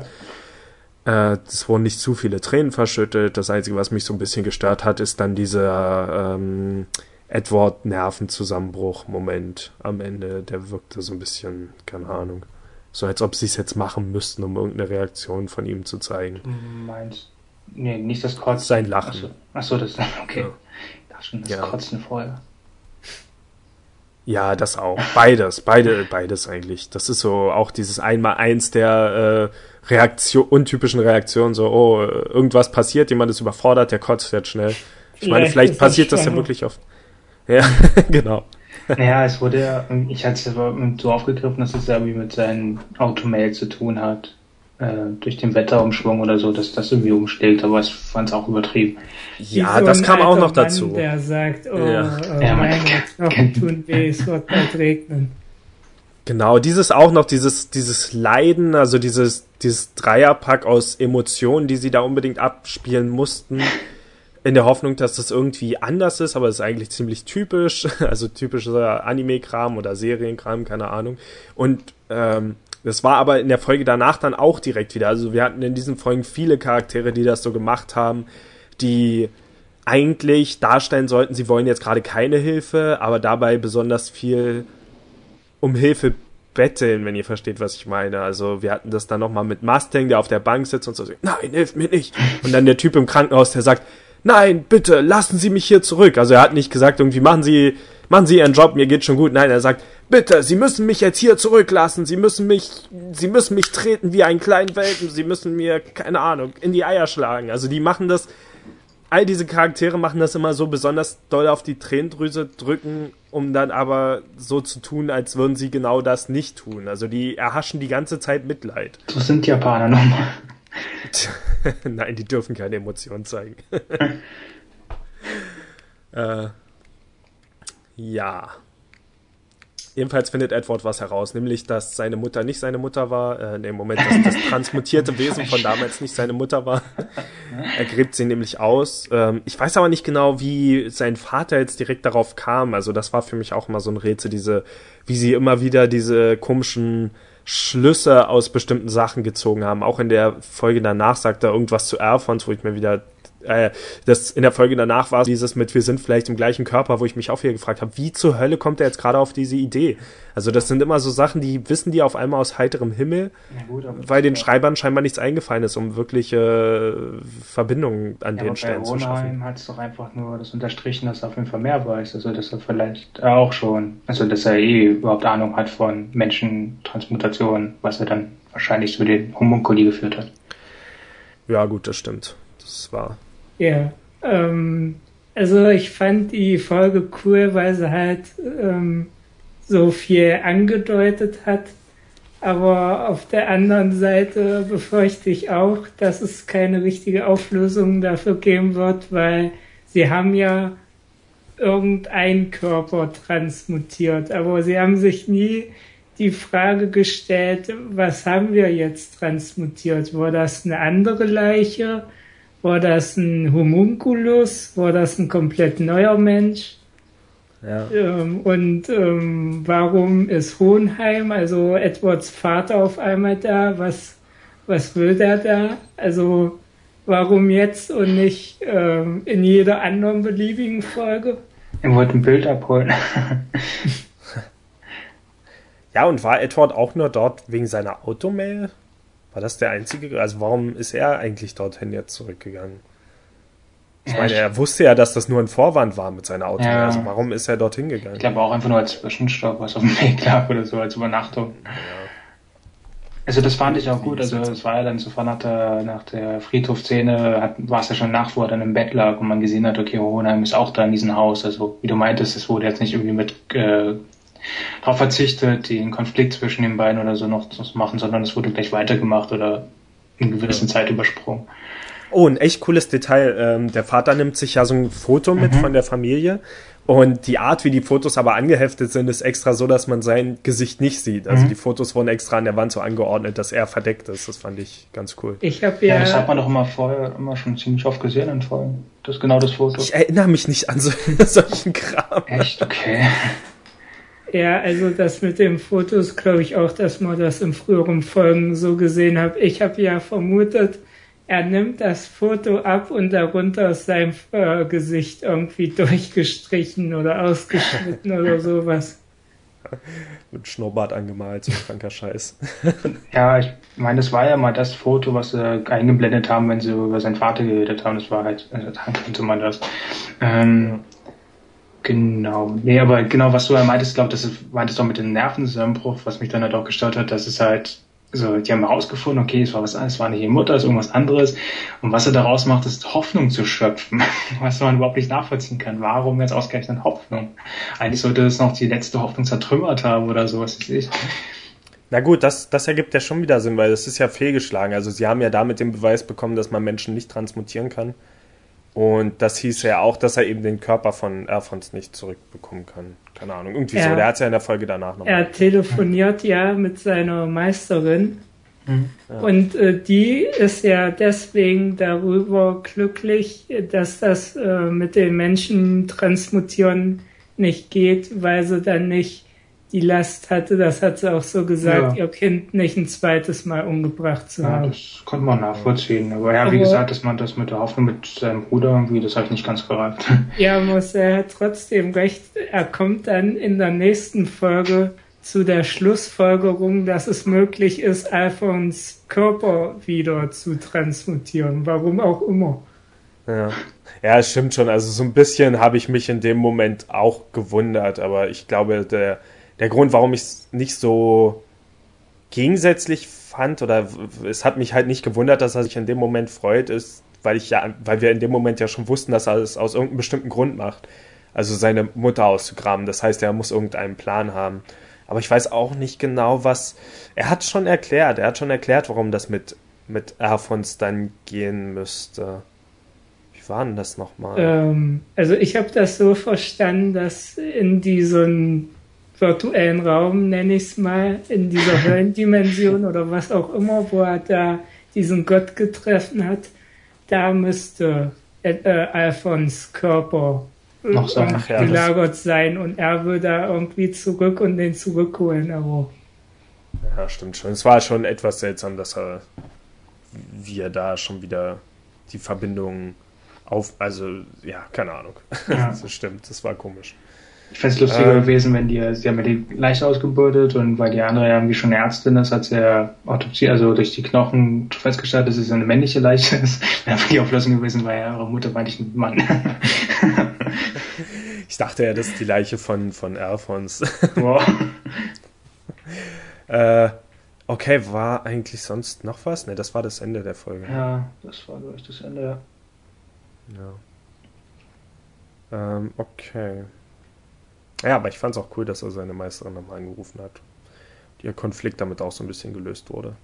Äh, es wurden nicht zu viele Tränen verschüttet. Das Einzige, was mich so ein bisschen gestört hat, ist dann dieser ähm, Edward-Nervenzusammenbruch-Moment am Ende. Der wirkte so ein bisschen, keine Ahnung, so als ob sie es jetzt machen müssten, um irgendeine Reaktion von ihm zu zeigen. Meinst Nee, nicht das Kotzen. Sein Lachen. Achso, Ach so, das okay. Ja. Ich dachte schon, das Ja. Kotzen vorher. Ja, das auch. Beides, beide, beides eigentlich. Das ist so auch dieses Einmal-Eins der äh, Reaktion, untypischen Reaktionen, so, oh, äh, irgendwas passiert, jemand ist überfordert, der kotzt jetzt schnell. Ich meine, Vielleicht vielleicht passiert das ja wirklich oft. Ja, genau. Naja, es wurde ja, ich hatte es aber so aufgegriffen, dass es ja irgendwie mit seinem Automail zu tun hat. Äh, durch den Wetterumschwung oder so, dass das irgendwie umschlägt, aber ich fand es auch übertrieben. Ja, so das kam auch noch dazu. Mann, der sagt, oh, Ja. oh Ja, Knochen kennt- tun weh, es wird bald regnen. Genau, dieses auch noch, dieses, dieses Leiden, also dieses, dieses Dreierpack aus Emotionen, die sie da unbedingt abspielen mussten, in der Hoffnung, dass das irgendwie anders ist, aber es ist eigentlich ziemlich typisch, also typischer Anime-Kram oder Serienkram, keine Ahnung. Und ähm, das war aber in der Folge danach dann auch direkt wieder. Also wir hatten in diesen Folgen viele Charaktere, die das so gemacht haben, die eigentlich darstellen sollten, sie wollen jetzt gerade keine Hilfe, aber dabei besonders viel um Hilfe betteln, wenn ihr versteht, was ich meine. Also wir hatten das dann nochmal mit Mustang, der auf der Bank sitzt und so nein, hilf mir nicht. Und dann der Typ im Krankenhaus, der sagt, nein, bitte, lassen Sie mich hier zurück. Also er hat nicht gesagt, irgendwie, machen Sie, machen Sie Ihren Job, mir geht schon gut. Nein, er sagt, bitte, Sie müssen mich jetzt hier zurücklassen. Sie müssen mich, Sie müssen mich treten wie einen kleinen Welpen. Sie müssen mir, keine Ahnung, in die Eier schlagen. Also die machen das, all diese Charaktere machen das immer so besonders doll auf die Tränendrüse drücken, um dann aber so zu tun, als würden sie genau das nicht tun. Also die erhaschen die ganze Zeit Mitleid. So sind Japaner nochmal. Nein, die dürfen keine Emotionen zeigen. äh, ja. Jedenfalls findet Edward was heraus, nämlich, dass seine Mutter nicht seine Mutter war. Äh, nee, Moment, dass das transmutierte Wesen von damals nicht seine Mutter war. er gräbt sie nämlich aus. Ähm, ich weiß aber nicht genau, wie sein Vater jetzt direkt darauf kam. Also das war für mich auch immer so ein Rätsel, diese, wie sie immer wieder diese komischen Schlüsse aus bestimmten Sachen gezogen haben. Auch in der Folge danach sagt er irgendwas zu Alphons, wo ich mir wieder äh, das in der Folge danach war dieses mit wir sind vielleicht im gleichen Körper, wo ich mich auch wieder gefragt habe, wie zur Hölle kommt er jetzt gerade auf diese Idee? Also das sind immer so Sachen, die wissen die auf einmal aus heiterem Himmel, gut, weil den Schreibern scheinbar nichts eingefallen ist, um wirkliche äh, Verbindungen an Ja, den Stellen zu schaffen. Hat es doch einfach nur das unterstrichen, dass er auf jeden Fall mehr weiß. Also, dass er vielleicht auch schon, also, dass er eh überhaupt Ahnung hat von Menschentransmutation, was er dann wahrscheinlich zu den Homunkuli geführt hat. Ja, gut, das stimmt. Das war Ja, ähm, also ich fand die Folge cool, weil sie halt ähm, so viel angedeutet hat. Aber auf der anderen Seite befürchte ich auch, dass es keine richtige Auflösung dafür geben wird, weil sie haben ja irgendein Körper transmutiert, aber sie haben sich nie die Frage gestellt, was haben wir jetzt transmutiert? War das eine andere Leiche? War das ein Homunculus? War das ein komplett neuer Mensch? ja. Ähm, und ähm, warum ist Hohenheim, also Edwards Vater, auf einmal da? Was, was will der da? Also warum jetzt und nicht ähm, in jeder anderen beliebigen Folge? Er wollte ein Bild abholen. Ja, und war Edward auch nur dort wegen seiner Automail? War das der einzige? Also warum ist er eigentlich dorthin jetzt zurückgegangen? Ich Ja, meine, er wusste ja, dass das nur ein Vorwand war mit seiner Automail. Ja. Also warum ist er dorthin gegangen? Ich glaube auch einfach nur als Zwischenstopp, was auf dem Weg lag oder so, als Übernachtung. Also das fand ich auch gut. Also es war ja dann sofort nach der, nach der Friedhofszene, war es ja schon nach, wo er dann im Bett lag und man gesehen hat, okay, Hohenheim ist auch da in diesem Haus. Also wie du meintest, es wurde jetzt nicht irgendwie mit äh, darauf verzichtet, den Konflikt zwischen den beiden oder so noch zu machen, sondern es wurde gleich weitergemacht oder in gewissen Zeit übersprungen. Oh, ein echt cooles Detail. Ähm, der Vater nimmt sich ja so ein Foto mit von der Familie. Und die Art, wie die Fotos aber angeheftet sind, ist extra so, dass man sein Gesicht nicht sieht. Also die Fotos wurden extra an der Wand so angeordnet, dass er verdeckt ist. Das fand ich ganz cool. Ich habe Ja, ja, das hat man doch immer vorher immer schon ziemlich oft gesehen in Folgen. Das ist genau das Foto. Ich erinnere mich nicht an so, solchen Kram. Echt? Okay. Ja, also das mit den Fotos glaube ich auch, dass man das in früheren Folgen so gesehen hat. Ich habe ja vermutet, er nimmt das Foto ab und darunter ist sein äh, Gesicht irgendwie durchgestrichen oder ausgeschnitten oder sowas. Mit Schnurrbart angemalt, so ein kranker Scheiß. Ja, ich meine, das war ja mal das Foto, was sie eingeblendet haben, wenn sie über seinen Vater geredet haben. Das war halt, also dann kannte man das. Ähm, Genau. Nee, aber genau, was du ja meintest, glaube das ist- meintest doch mit dem Nervenzusammenbruch, was mich dann halt auch gestört hat, dass es halt, so, die haben herausgefunden, okay, es war was anderes, es war nicht ihre Mutter, es ist irgendwas anderes. Und was er daraus macht, ist Hoffnung zu schöpfen, was man überhaupt nicht nachvollziehen kann. Warum jetzt ausgerechnet Hoffnung? Eigentlich sollte es noch die letzte Hoffnung zertrümmert haben oder so, was weiß ich. Na gut, das, das ergibt ja schon wieder Sinn, weil das ist ja fehlgeschlagen. Also sie haben ja damit den Beweis bekommen, dass man Menschen nicht transmutieren kann. Und das hieß ja auch, dass er eben den Körper von Alphons nicht zurückbekommen kann. Keine Ahnung, irgendwie Ja. so. Der hat es ja in der Folge danach noch. Er telefoniert ja mit seiner Meisterin und äh, die ist ja deswegen darüber glücklich, dass das äh, mit den Menschen transmutieren nicht geht, weil sie dann nicht die Last hatte, das hat sie auch so gesagt, Ja. ihr Kind nicht ein zweites Mal umgebracht zu Ja, haben. das konnte man nachvollziehen. Aber ja, wie Aber- gesagt, dass man das mit der Hoffnung mit seinem Bruder irgendwie, das habe ich nicht ganz gerafft. Ja, muss er hat trotzdem recht. Er kommt dann in der nächsten Folge zu der Schlussfolgerung, dass es möglich ist, Alphons Körper wieder zu transmutieren. Warum auch immer. Ja. ja, es stimmt schon. Also so ein bisschen habe ich mich in dem Moment auch gewundert, aber ich glaube, der, der Grund, warum ich es nicht so gegensätzlich fand oder es hat mich halt nicht gewundert, dass er sich in dem Moment freut, ist, weil ich ja, weil wir in dem Moment ja schon wussten, dass er es aus irgendeinem bestimmten Grund macht. Also seine Mutter auszugraben. Das heißt, er muss irgendeinen Plan haben. Aber ich weiß auch nicht genau, was. Er hat schon erklärt. Er hat schon erklärt, warum das mit, mit Erfons dann gehen müsste. Wie war denn das nochmal? Ähm, also ich habe das so verstanden, dass in diesem virtuellen Raum, nenne ich es mal, in dieser Höllendimension oder was auch immer, wo er da diesen Gott getroffen hat, da müsste äh, Alphons Körper noch sein. Ach, ja, gelagert sein und er würde da irgendwie zurück und den zurückholen, aber. Ja, stimmt schon. Es war schon etwas seltsam, dass er, wie er da schon wieder die Verbindung auf, also, ja, keine Ahnung. Ja. das stimmt, das war komisch. Ich fände es lustiger ähm, gewesen, wenn die, sie haben ja die Leiche ausgebildet und weil die andere ja irgendwie schon Ärztin ist, hat sie ja Autopsie, also durch die Knochen festgestellt, dass es eine männliche Leiche ist. Wäre die Auflösung gewesen, weil ja ihre Mutter war nicht ein Mann. ich dachte ja, das ist die Leiche von, von Alphons. Wow. äh, okay, war eigentlich sonst noch was? Ne, das war das Ende der Folge. Ja, das war, glaube ich, das Ende, ja. Ja. Ähm, okay. Ja, aber ich fand es auch cool, dass er seine Meisterin nochmal angerufen hat. Ihr Konflikt damit auch so ein bisschen gelöst wurde.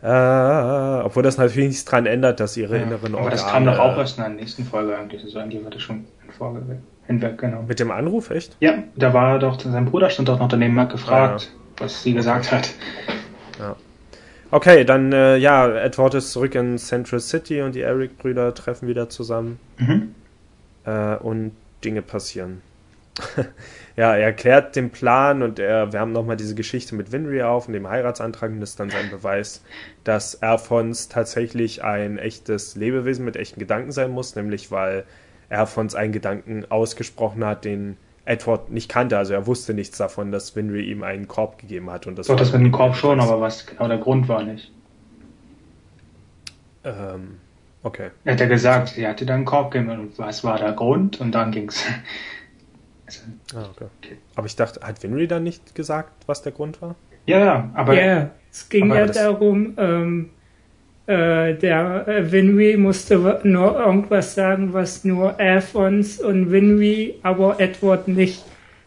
Äh, obwohl das natürlich nichts daran ändert, dass ihre ja, inneren Organe... Aber das kam doch auch erst in der nächsten Folge eigentlich. Also eigentlich war das schon in Folge hinweg, genau. Mit dem Anruf, echt? Ja, da war doch, sein Bruder stand doch noch daneben, hat gefragt, ja. was sie gesagt hat. Ja. Okay, dann, äh, ja, Edward ist zurück in Central City und die Eric-Brüder treffen wieder zusammen. Mhm. Äh, und Dinge passieren. ja, er erklärt den Plan und er wärmt nochmal diese Geschichte mit Winry auf und dem Heiratsantrag und das ist dann sein Beweis, dass Erfons tatsächlich ein echtes Lebewesen mit echten Gedanken sein muss, nämlich weil Erfons einen Gedanken ausgesprochen hat, den Edward nicht kannte. Also er wusste nichts davon, dass Winry ihm einen Korb gegeben hat. Und das Doch, das mit dem Korb schon, aber was genau der Grund war nicht. Ähm, okay. Er hat ja gesagt, sie hatte dann einen Korb gegeben und was war der Grund und dann ging's. Also, ah, okay. Aber ich dachte, hat Winry dann nicht gesagt, was der Grund war? Ja, ja, aber. Ja, es ging ja darum, ähm, äh, der äh, Winry musste nur irgendwas sagen, was nur Alphons und Winry, aber Edward nicht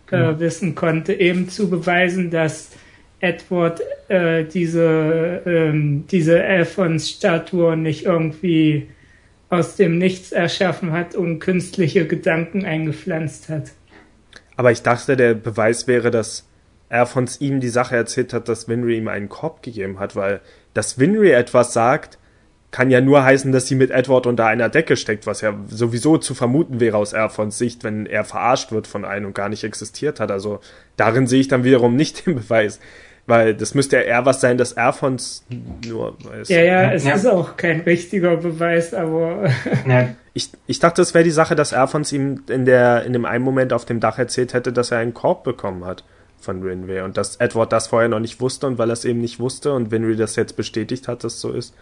äh, genau. wissen konnte, eben zu beweisen, dass Edward äh, diese, ähm, diese Alphons-Statue nicht irgendwie aus dem Nichts erschaffen hat und künstliche Gedanken eingepflanzt hat. Aber ich dachte, der Beweis wäre, dass von ihm die Sache erzählt hat, dass Winry ihm einen Korb gegeben hat, weil dass Winry etwas sagt, kann ja nur heißen, dass sie mit Edward unter einer Decke steckt, was ja sowieso zu vermuten wäre aus Erfons Sicht, wenn er verarscht wird von einem und gar nicht existiert hat. Also darin sehe ich dann wiederum nicht den Beweis. Weil das müsste ja eher was sein, dass Erfons nur weiß. Ja, ja, es ja. ist auch kein richtiger Beweis, aber. Ja. Ich, ich dachte, es wäre die Sache, dass Erfons ihm in, der, in dem einen Moment auf dem Dach erzählt hätte, dass er einen Korb bekommen hat von Winry und dass Edward das vorher noch nicht wusste und weil er es eben nicht wusste und Winry das jetzt bestätigt hat, dass es so ist,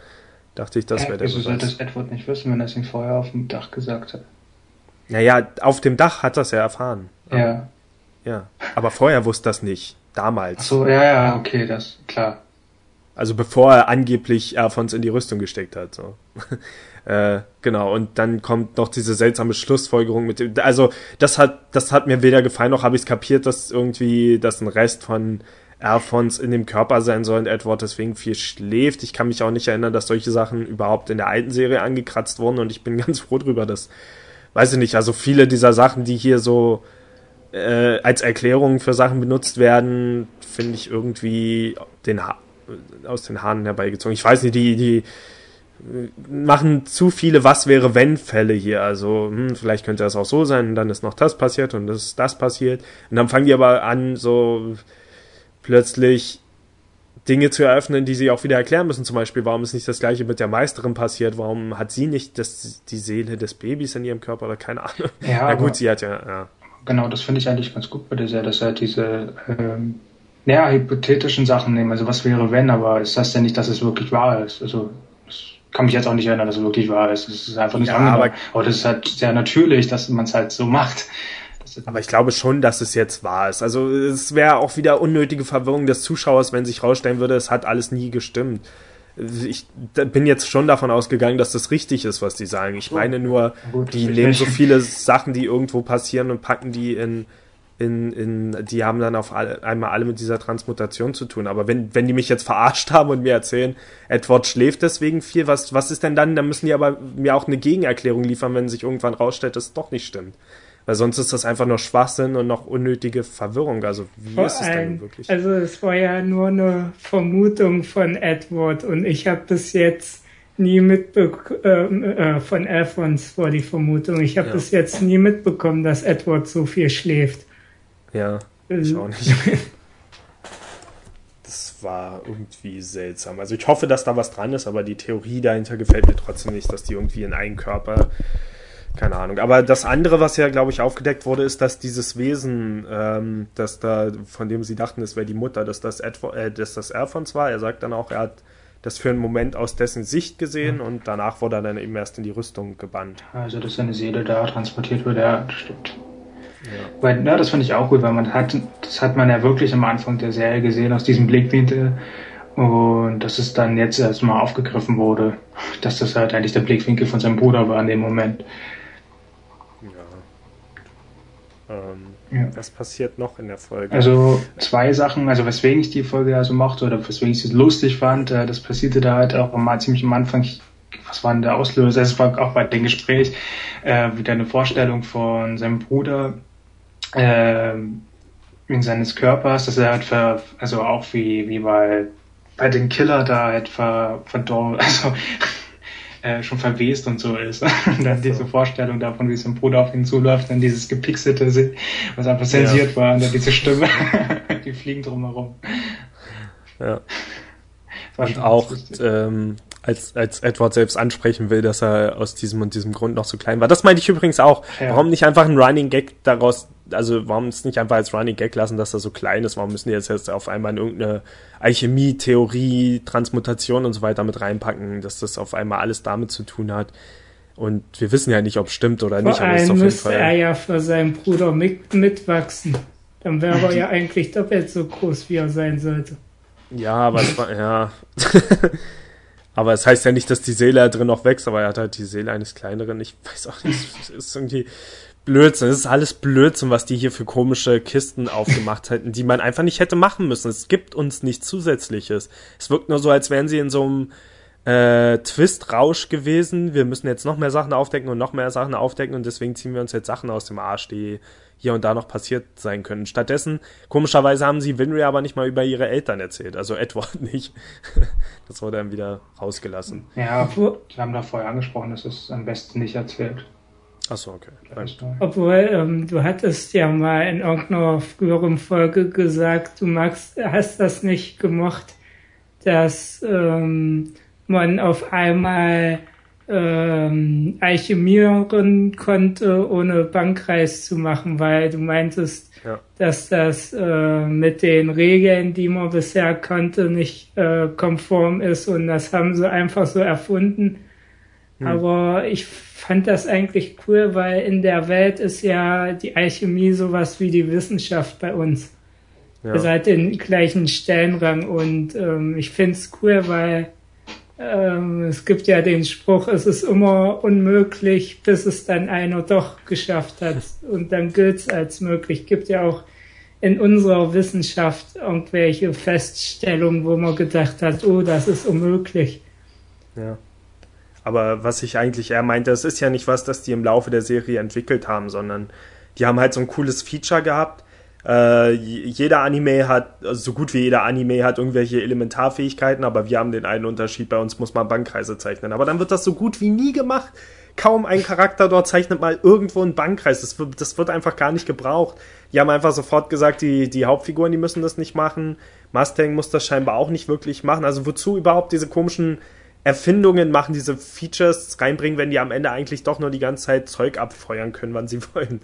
dachte ich, das wäre der Wieso sollte es Edward nicht wissen, wenn er es ihm vorher auf dem Dach gesagt hat? Naja, auf dem Dach hat er es ja erfahren. Ja. Ja, aber vorher wusste das nicht. Damals. Ach so, ja, ja, okay, das, klar. Also bevor er angeblich Alphons in die Rüstung gesteckt hat, so. äh, genau, und dann kommt noch diese seltsame Schlussfolgerung mit dem, also das hat, das hat mir weder gefallen, noch habe ich es kapiert, dass irgendwie, dass ein Rest von Alphons in dem Körper sein soll und Edward deswegen viel schläft. Ich kann mich auch nicht erinnern, dass solche Sachen überhaupt in der alten Serie angekratzt wurden und ich bin ganz froh drüber, dass, weiß ich nicht, also viele dieser Sachen, die hier so äh, als Erklärung für Sachen benutzt werden, finde ich irgendwie den ha aus den Haaren herbeigezogen. Ich weiß nicht, die, die äh, machen zu viele Was wäre wenn Fälle hier. Also hm, vielleicht könnte das auch so sein und dann ist noch das passiert und das ist das passiert. Und dann fangen die aber an, so plötzlich Dinge zu eröffnen, die sie auch wieder erklären müssen. Zum Beispiel, warum ist nicht das gleiche mit der Meisterin passiert? Warum hat sie nicht das, die Seele des Babys in ihrem Körper oder keine Ahnung? Ja, Na gut, sie hat ja, ja genau, das finde ich eigentlich ganz gut bei der Serie, dass er diese ähm, ja, hypothetischen Sachen nehmen. Also was wäre wenn, aber es das heißt ja nicht, dass es wirklich wahr ist. Also kann mich jetzt auch nicht erinnern, dass es wirklich wahr ist. Es ist einfach nicht Ja, angenommen. aber- Aber, das ist halt sehr natürlich, dass man es halt so macht. Ist- Aber ich glaube schon, dass es jetzt wahr ist. Also es wäre auch wieder unnötige Verwirrung des Zuschauers, wenn sich rausstellen würde, es hat alles nie gestimmt. Ich bin jetzt schon davon ausgegangen, dass das richtig ist, was die sagen. Ich meine nur, gut, die nehmen so viele Sachen, die irgendwo passieren und packen die in, in, in die haben dann auf alle, einmal alle mit dieser Transmutation zu tun. Aber wenn, wenn die mich jetzt verarscht haben und mir erzählen, Edward schläft deswegen viel, was, was ist denn dann? Dann müssen die aber mir auch eine Gegenerklärung liefern, wenn sich irgendwann rausstellt, dass es doch nicht stimmt. Weil sonst ist das einfach nur Schwachsinn und noch unnötige Verwirrung. Also wie Vor ist es denn wirklich? also es war ja nur eine Vermutung von Edward und ich habe bis jetzt nie mitbekommen, äh, äh, von Alphonse war die Vermutung, ich habe Ja. bis jetzt nie mitbekommen, dass Edward so viel schläft. ja, ich Also, auch nicht. Das war irgendwie seltsam. Also ich hoffe, dass da was dran ist, aber die Theorie dahinter gefällt mir trotzdem nicht, dass die irgendwie in einen Körper, keine Ahnung. Aber das andere, was ja, glaube ich, aufgedeckt wurde, ist, dass dieses Wesen, ähm, dass da, von dem sie dachten, es wäre die Mutter, dass das, Edward, äh, dass das Alphonse war. Er sagt dann auch, er hat das für einen Moment aus dessen Sicht gesehen und danach wurde er dann eben erst in die Rüstung gebannt. Also, dass seine Seele da transportiert wird, ja, das stimmt. Weil, ja, das finde ich auch gut, weil man hat, das hat man ja wirklich am Anfang der Serie gesehen aus diesem Blickwinkel. Und dass es dann jetzt erstmal aufgegriffen wurde, dass das halt eigentlich der Blickwinkel von seinem Bruder war in dem Moment. Ähm, Ja. Was passiert noch in der Folge? Also zwei Sachen, also weswegen ich die Folge ja so mochte oder weswegen ich sie lustig fand, äh, das passierte da halt auch mal ziemlich am Anfang. Was war denn der Auslöser? Es war auch bei dem Gespräch äh, wieder eine Vorstellung von seinem Bruder äh, in seines Körpers, dass er halt ver, also auch wie wie bei bei den Killer da halt ver, verdorben, also äh, schon verwest und so ist. Und dann diese Vorstellung davon, wie sein Bruder auf ihn zuläuft, dann dieses gepixelte, was einfach zensiert war, und dann diese Stimme, die fliegen drumherum. ja. Und auch ähm, als, als Edward selbst ansprechen will, dass er aus diesem und diesem Grund noch so klein war. Das meinte ich übrigens auch. Ja. Warum nicht einfach ein Running Gag daraus, also warum es nicht einfach als Running Gag lassen, dass er so klein ist? Warum müssen die jetzt, jetzt auf einmal in irgendeine Alchemie, Theorie, Transmutation und so weiter mit reinpacken, dass das auf einmal alles damit zu tun hat? Und wir wissen ja nicht, ob es stimmt oder Vor nicht, aber allem müsste er ja für seinen Bruder mit, mitwachsen. Dann wäre er ja eigentlich doppelt so groß, wie er sein sollte. Ja, aber es war, ja. aber es heißt ja nicht, dass die Seele da drin noch wächst, aber er hat halt die Seele eines kleineren. Ich weiß auch nicht, es ist irgendwie Blödsinn. Es ist alles Blödsinn, was die hier für komische Kisten aufgemacht hätten, die man einfach nicht hätte machen müssen. Es gibt uns nichts Zusätzliches. Es wirkt nur so, als wären sie in so einem äh, Twist-Rausch gewesen. Wir müssen jetzt noch mehr Sachen aufdecken und noch mehr Sachen aufdecken und deswegen ziehen wir uns jetzt Sachen aus dem Arsch, die hier und da noch passiert sein können. Stattdessen, komischerweise haben sie Winry aber nicht mal über ihre Eltern erzählt, also Edward nicht. Das wurde dann wieder rausgelassen. Ja, wir haben da vorher angesprochen, dass es am besten nicht erzählt. Achso, okay. obwohl ähm, du hattest ja mal in irgendeiner früheren Folge gesagt, du magst, hast das nicht gemocht, dass ähm, man auf einmal ähm, alchemieren konnte, ohne Bankreis zu machen, weil du meintest, Ja. dass das äh, mit den Regeln, die man bisher konnte, nicht äh, konform ist und das haben sie einfach so erfunden. Aber ich fand das eigentlich cool, weil in der Welt ist ja die Alchemie sowas wie die Wissenschaft bei uns. Ja. Ihr seid den gleichen Stellenrang und ähm, ich find's cool, weil ähm, es gibt ja den Spruch, es ist immer unmöglich, bis es dann einer doch geschafft hat und dann gilt's als möglich. Gibt ja auch in unserer Wissenschaft irgendwelche Feststellungen, wo man gedacht hat, oh, das ist unmöglich. Ja. Aber was ich eigentlich eher meinte, es ist ja nicht was, das die im Laufe der Serie entwickelt haben, sondern die haben halt so ein cooles Feature gehabt. Äh, jeder Anime hat, also so gut wie jeder Anime hat irgendwelche Elementarfähigkeiten, aber wir haben den einen Unterschied, bei uns muss man Bankkreise zeichnen. Aber dann wird das so gut wie nie gemacht. Kaum ein Charakter dort zeichnet mal irgendwo einen Bankkreis. Das wird, das wird einfach gar nicht gebraucht. Die haben einfach sofort gesagt, die, die Hauptfiguren, die müssen das nicht machen. Mustang muss das scheinbar auch nicht wirklich machen. Also wozu überhaupt diese komischen Erfindungen machen, diese Features reinbringen, wenn die am Ende eigentlich doch nur die ganze Zeit Zeug abfeuern können, wann sie wollen.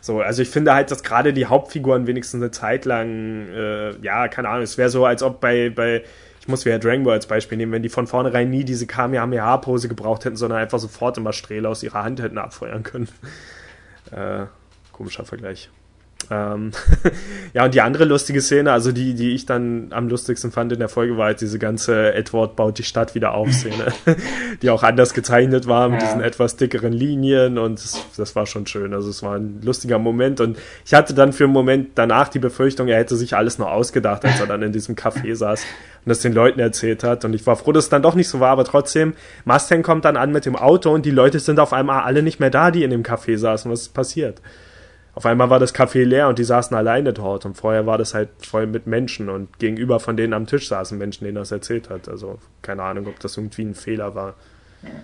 So, also ich finde halt, dass gerade die Hauptfiguren wenigstens eine Zeit lang, äh, ja, keine Ahnung, es wäre so, als ob bei, bei, ich muss wieder Dragon Ball als Beispiel nehmen, wenn die von vornherein nie diese Kamehameha-Pose gebraucht hätten, sondern einfach sofort immer Strähle aus ihrer Hand hätten abfeuern können. Äh, komischer Vergleich. Ähm, ja, und die andere lustige Szene, also die, die ich dann am lustigsten fand in der Folge, war halt diese ganze Edward baut die Stadt wieder auf Szene, die auch anders gezeichnet war mit ja. diesen etwas dickeren Linien und das, das, war schon schön. Also es war ein lustiger Moment und ich hatte dann für einen Moment danach die Befürchtung, er hätte sich alles noch ausgedacht, als er dann in diesem Café saß und das den Leuten erzählt hat und ich war froh, dass es dann doch nicht so war, aber trotzdem, Mustang kommt dann an mit dem Auto und die Leute sind auf einmal alle nicht mehr da, die in dem Café saßen. Was ist passiert? Auf einmal war das Café leer und die saßen alleine dort und vorher war das halt voll mit Menschen und gegenüber von denen am Tisch saßen Menschen, denen das erzählt hat. Also keine Ahnung, ob das irgendwie ein Fehler war.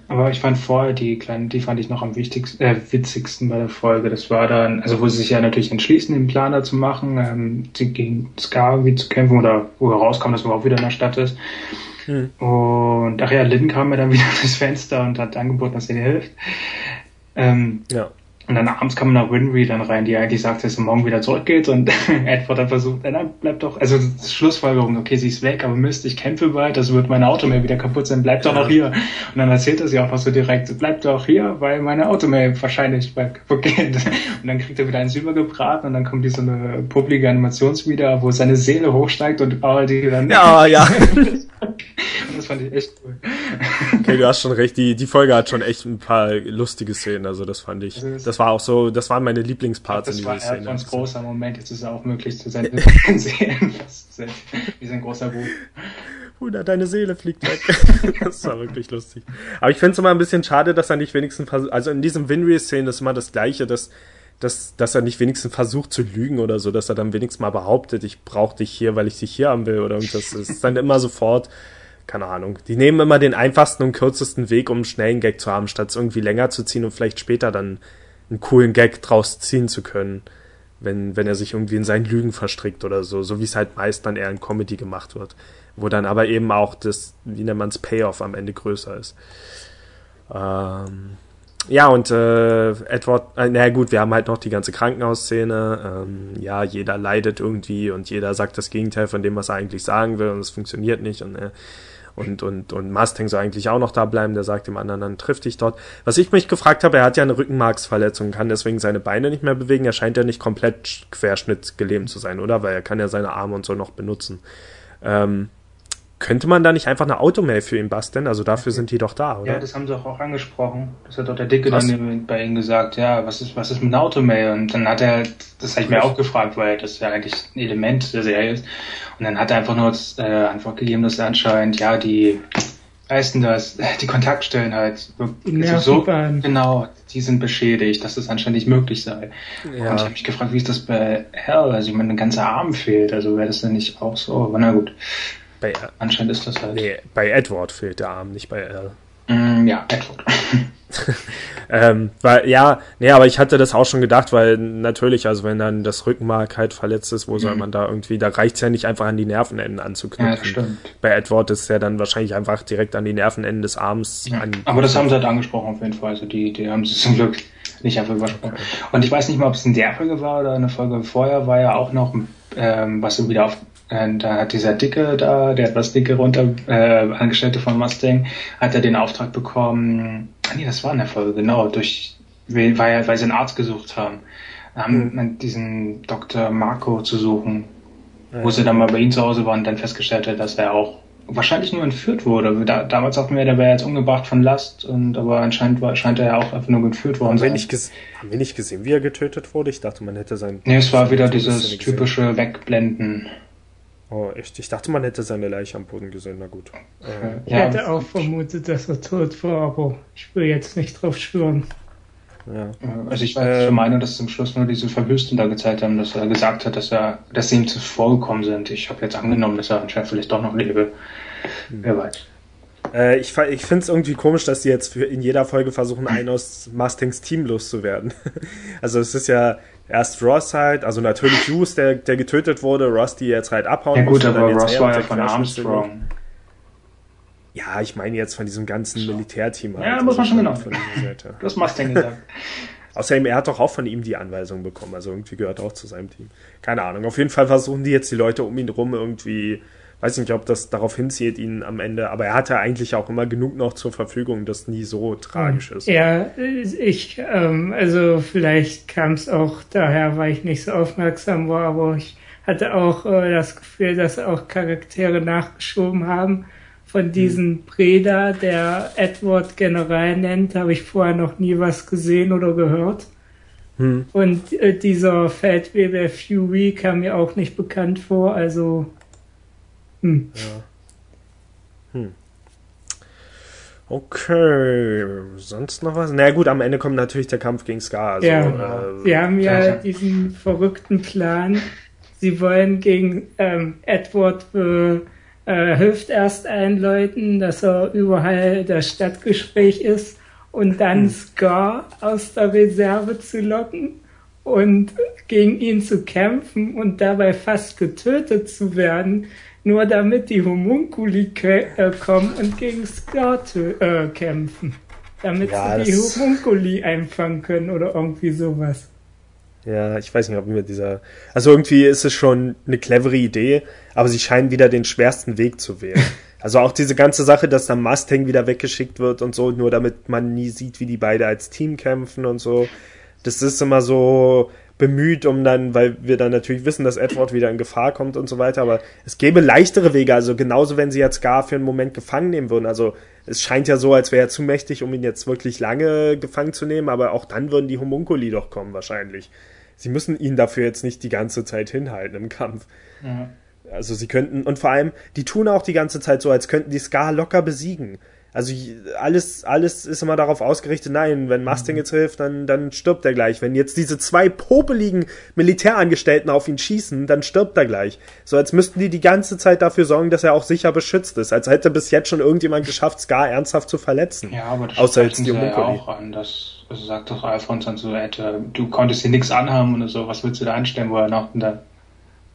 Aber ich fand vorher die kleinen, die fand ich noch am wichtigsten, äh, witzigsten bei der Folge. Das war dann, also wo sie sich ja natürlich entschließen, den Planer zu machen, ähm, gegen Scar irgendwie zu kämpfen oder wo er rauskam, dass er überhaupt wieder in der Stadt ist. Hm. Und ach ja, Lynn kam mir dann wieder durchs Fenster und hat angeboten, dass er dir hilft. Ähm, ja. Und dann abends kam noch Winry dann rein, die eigentlich sagt, dass sie morgen wieder zurückgeht und Edward dann versucht, dann bleibt doch, also Schlussfolgerung, okay, sie ist weg, aber Mist, ich kämpfe bald, das wird mein Auto mehr wieder kaputt sein, bleib doch noch hier. Und dann erzählt er sie auch noch so direkt, bleib doch hier, weil meine Auto mehr wahrscheinlich bald kaputt geht. Und dann kriegt er wieder eins übergebraten und dann kommt die so eine publike Animationsvideo, wo seine Seele hochsteigt und all die dann... Ja, ja. das fand ich echt cool. Okay, du hast schon recht, die, die Folge hat schon echt ein paar lustige Szenen, also das fand ich, also das war auch so, das waren meine Lieblingsparts in dieser Szene. Das war ein großer Moment, jetzt ist er auch möglich zu sein, wie sein großer Buch. Bruder, deine Seele fliegt weg. das war wirklich lustig. Aber ich finde es immer ein bisschen schade, dass er nicht wenigstens, also in diesem Winry-Szenen ist immer das Gleiche, dass, dass, dass er nicht wenigstens versucht zu lügen oder so, dass er dann wenigstens mal behauptet, ich brauche dich hier, weil ich dich hier haben will oder irgendwas. Das ist dann immer sofort, keine Ahnung. Die nehmen immer den einfachsten und kürzesten Weg, um einen schnellen Gag zu haben, statt es irgendwie länger zu ziehen und vielleicht später dann einen coolen Gag draus ziehen zu können, wenn, wenn er sich irgendwie in seinen Lügen verstrickt oder so, so wie es halt meist dann eher in Comedy gemacht wird, wo dann aber eben auch das, wie nennt man es, Payoff am Ende größer ist. Ähm, ja, und äh, Edward, äh, naja gut, wir haben halt noch die ganze Krankenhausszene. Ähm, ja, jeder leidet irgendwie und jeder sagt das Gegenteil von dem, was er eigentlich sagen will und es funktioniert nicht. Und äh, und, und, und Mustang soll eigentlich auch noch da bleiben, der sagt dem anderen, dann triff dich dort. Was ich mich gefragt habe, er hat ja eine Rückenmarksverletzung, kann deswegen seine Beine nicht mehr bewegen, er scheint ja nicht komplett querschnittgelähmt zu sein, oder? Weil er kann ja seine Arme und so noch benutzen. Ähm, könnte man da nicht einfach eine Automail für ihn basteln? Also dafür okay. sind die doch da, oder? Ja, das haben sie auch, auch angesprochen. Das hat doch der Dicke was? dann bei ihm gesagt, ja, was ist, was ist mit einer Automail? Und dann hat er, das habe ich mir auch gefragt, weil das ja eigentlich ein Element der Serie ist. Und dann hat er einfach nur äh, Antwort gegeben, dass er anscheinend, ja, die, heißen das, die Kontaktstellen halt, also so, genau, die sind beschädigt, dass das anscheinend nicht möglich sei. Ja. Und ich habe mich gefragt, wie ist das bei Hell? Also ich meine, ein ganzer Arm fehlt, also wäre das denn nicht auch so? Aber na gut. Bei, Anscheinend ist das halt. Nee, bei Edward fehlt der Arm, nicht bei Al. Mm, ja, Edward. ähm, weil, ja, nee, aber ich hatte das auch schon gedacht, weil natürlich, also wenn dann das Rückenmark halt verletzt ist, wo mhm. soll man da irgendwie, da reicht es ja nicht einfach an die Nervenenden anzuknüpfen. Ja, stimmt. Bei Edward ist ja dann wahrscheinlich einfach direkt an die Nervenenden des Arms. Ja, aber das haben sie halt angesprochen auf jeden Fall. Also die, die haben sie zum Glück nicht einfach übersprochen. Okay. Und ich weiß nicht mal, ob es in der Folge war oder eine Folge vorher, war ja auch noch, ähm, was so wieder auf da hat dieser Dicke da, der etwas dicke runter, äh, Angestellte von Mustang, hat er den Auftrag bekommen, ah nee, das war in der Folge, genau, durch, weil, weil sie einen Arzt gesucht haben, haben mhm. diesen Dr. Marco zu suchen, wo sie dann mal bei ihm zu Hause waren und dann festgestellt hat, dass er auch wahrscheinlich nur entführt wurde. Da, damals dachten wir, der wäre jetzt umgebracht von Last, und aber anscheinend war, scheint er ja auch einfach nur entführt worden wir, nicht haben wir nicht gesehen, wie er getötet wurde? Ich dachte, man hätte sein. Nee, es war wieder dieses typische Wegblenden. Oh, echt? Ich dachte, man hätte seine Leiche am Boden gesehen. Na gut. Äh, ich ja. hätte auch vermutet, dass er tot war, aber ich will jetzt nicht drauf schwören. Ja. Also ich war äh, der Meinung, dass zum Schluss nur diese Verwüstung da gezeigt haben, dass er gesagt hat, dass er, dass sie ihm zuvor gekommen sind. Ich habe jetzt angenommen, dass er anscheinend vielleicht doch noch lebe. Hm. Wer weiß. Äh, ich ich finde es irgendwie komisch, dass sie jetzt für in jeder Folge versuchen, einen aus Mustangs Team loszuwerden. also es ist ja, erst Ross halt, also natürlich Hughes, der, der getötet wurde, Ross, die jetzt halt abhauen Ja gut, aber Ross war ja von Armstrong. Ja, ich meine jetzt von diesem ganzen Militärteam. Halt, ja, muss man schon genau. Von Seite. Das Mustang gesagt. Außerdem, er hat doch auch von ihm die Anweisung bekommen, also irgendwie gehört auch zu seinem Team. Keine Ahnung. Auf jeden Fall versuchen die jetzt die Leute um ihn rum irgendwie weiß nicht, ob das darauf hinzieht, ihn am Ende, aber er hatte eigentlich auch immer genug noch zur Verfügung, das nie so tragisch ist. Ja, ich, ähm, also vielleicht kam es auch daher, weil ich nicht so aufmerksam war, aber ich hatte auch äh, das Gefühl, dass auch Charaktere nachgeschoben haben. Von hm. diesem Breda, der Edward General nennt, habe ich vorher noch nie was gesehen oder gehört. Hm. Und äh, dieser Feldwebel Fury kam mir auch nicht bekannt vor, also hm. Ja. Hm. Okay, sonst noch was? Na gut, am Ende kommt natürlich der Kampf gegen Scar. Also, ja, äh, sie haben ja diesen verrückten Plan. Sie wollen gegen ähm, Edward äh, äh, hilft erst einläuten, dass er überall das Stadtgespräch ist und dann hm. Scar aus der Reserve zu locken und gegen ihn zu kämpfen und dabei fast getötet zu werden, nur damit die Homunculi äh, kommen und gegen Scout äh, kämpfen. Damit ja, sie die Homunculi einfangen können oder irgendwie sowas. Ja, ich weiß nicht, ob mir dieser. Also irgendwie ist es schon eine clevere Idee, aber sie scheinen wieder den schwersten Weg zu wählen. Also auch diese ganze Sache, dass dann Mustang wieder weggeschickt wird und so, nur damit man nie sieht, wie die beide als Team kämpfen und so. Das ist immer so, bemüht, um dann, weil wir dann natürlich wissen, dass Edward wieder in Gefahr kommt und so weiter, aber es gäbe leichtere Wege, also genauso, wenn sie jetzt gar für einen Moment gefangen nehmen würden, also es scheint ja so, als wäre er zu mächtig, um ihn jetzt wirklich lange gefangen zu nehmen, aber auch dann würden die Homunculi doch kommen wahrscheinlich. Sie müssen ihn dafür jetzt nicht die ganze Zeit hinhalten im Kampf. Ja. Also sie könnten, und vor allem, die tun auch die ganze Zeit so, als könnten die Scar locker besiegen. Also alles, alles ist immer darauf ausgerichtet, nein, wenn Mustang jetzt hilft, dann, dann stirbt er gleich. Wenn jetzt diese zwei popeligen Militärangestellten auf ihn schießen, dann stirbt er gleich. So als müssten die die ganze Zeit dafür sorgen, dass er auch sicher beschützt ist. Als hätte bis jetzt schon irgendjemand geschafft, Scar ernsthaft zu verletzen. Ja, aber das Außer jetzt die ja auch an. Das, also sagt doch Alfons dann so, hätte, du konntest hier nichts anhaben oder so, was willst du da anstellen, wo er noch da,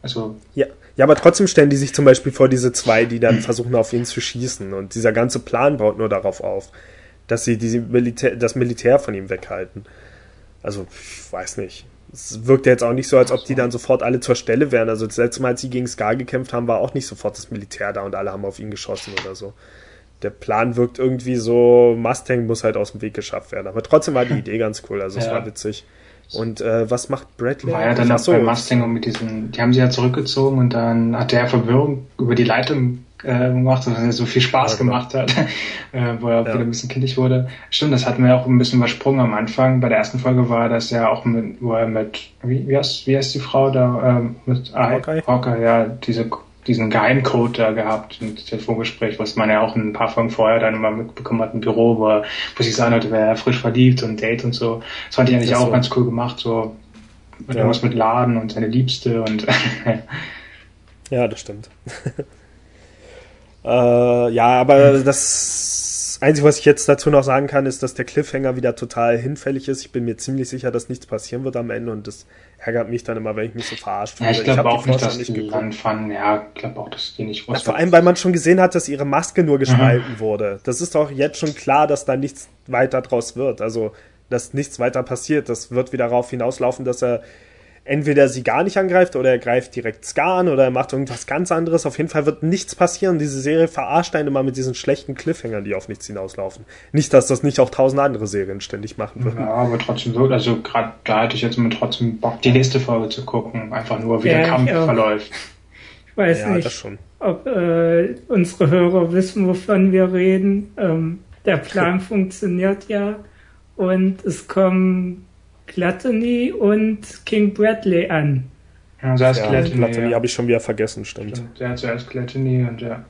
also. Ja. Ja, aber trotzdem stellen die sich zum Beispiel vor diese zwei, die dann versuchen, auf ihn zu schießen. Und dieser ganze Plan baut nur darauf auf, dass sie diese Militär, das Militär von ihm weghalten. Also, ich weiß nicht. Es wirkt ja jetzt auch nicht so, als ob die dann sofort alle zur Stelle wären. Also das letzte Mal, als sie gegen Scar gekämpft haben, war auch nicht sofort das Militär da und alle haben auf ihn geschossen oder so. Der Plan wirkt irgendwie so, Mustang muss halt aus dem Weg geschafft werden. Aber trotzdem war die Idee ganz cool, also es war witzig. Und äh, was macht Bradley? War ja dann auch so. bei Mustang und mit diesen, die haben sie ja zurückgezogen und dann hat der Verwirrung über die Leitung äh, gemacht, was er so viel Spaß ja, gemacht hat, äh, wo er ja. wieder ein bisschen kindisch wurde. Stimmt, das hatten wir auch ein bisschen übersprungen am Anfang. Bei der ersten Folge war das ja auch mit, wo er mit, wie, wie heißt, wie heißt die Frau da, ähm, mit ah, Hawkeye? Hawkeye, ja, diese diesen Geheimcode da gehabt, ein Telefongespräch, was man ja auch ein paar Folgen vorher dann immer mitbekommen hat im Büro, wo, wo sich sagen hatte, wäre frisch verliebt und Date und so. Das fand ich eigentlich auch so. ganz cool gemacht, so ja. irgendwas mit Laden und seine Liebste und Ja, das stimmt. äh, ja, aber das Einzige, was ich jetzt dazu noch sagen kann, ist, dass der Cliffhanger wieder total hinfällig ist. Ich bin mir ziemlich sicher, dass nichts passieren wird am Ende und das ärgert mich dann immer, wenn ich mich so verarscht fühle. Ja, ich glaube auch nicht, dass nicht die dann fanden, ja, ich glaube auch, dass die nicht wussten. Ja, vor allem, weil man schon gesehen hat, dass ihre Maske nur gespalten mhm. wurde. Das ist doch jetzt schon klar, dass da nichts weiter draus wird. Also, dass nichts weiter passiert. Das wird wieder darauf hinauslaufen, dass er entweder sie gar nicht angreift oder er greift direkt Ska an oder er macht irgendwas ganz anderes. Auf jeden Fall wird nichts passieren. Diese Serie verarscht einen immer mit diesen schlechten Cliffhangern, die auf nichts hinauslaufen. Nicht, dass das nicht auch tausend andere Serien ständig machen würden. Ja, aber trotzdem so, also gerade da hätte ich jetzt mal trotzdem Bock, die nächste Folge zu gucken. Einfach nur, wie ja, der Kampf verläuft. Ich weiß ja, nicht, ob äh, unsere Hörer wissen, wovon wir reden. Ähm, der Plan funktioniert ja und es kommen Gluttony und King Bradley an. Ja, zuerst ja, Gluttony. Gluttony ja. habe ich schon wieder vergessen, stimmt. stimmt. Ja, zuerst Gluttony und ja.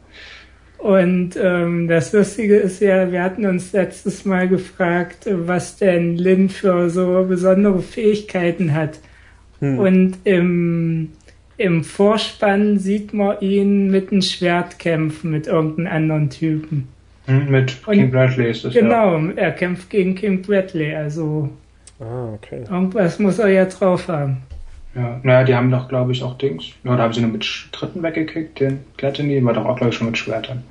Und ähm, das Lustige ist ja, wir hatten uns letztes Mal gefragt, was denn Lin für so besondere Fähigkeiten hat. Hm. Und im, im Vorspann sieht man ihn mit einem Schwert kämpfen, mit irgendeinem anderen Typen. Hm, mit King Bradley ist das Genau, ja. er kämpft gegen King Bradley, also Ah, okay. Irgendwas muss er ja drauf haben. Ja, naja, die haben doch, glaube ich, auch Dings. Ja, da haben sie nur mit Dritten weggekriegt, den Gluttony war doch auch, glaube ich, schon mit Schwertern.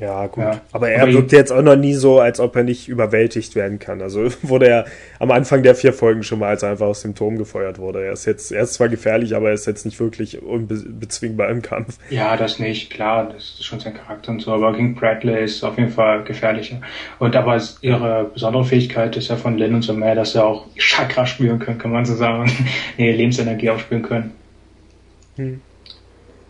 Ja, gut. Ja. Aber er aber wirkt jetzt auch noch nie so, als ob er nicht überwältigt werden kann. Also wurde er am Anfang der vier Folgen schon mal, als er einfach aus dem Turm gefeuert wurde. Er ist jetzt, er ist zwar gefährlich, aber er ist jetzt nicht wirklich unbezwingbar im Kampf. Ja, das nicht, klar, das ist schon sein Charakter und so. Aber King Bradley ist auf jeden Fall gefährlicher. Und aber ihre besondere Fähigkeit ist ja von Lynn und so mehr, dass sie auch Chakra spüren können, kann man so sagen. nee, Lebensenergie aufspüren können. Hm.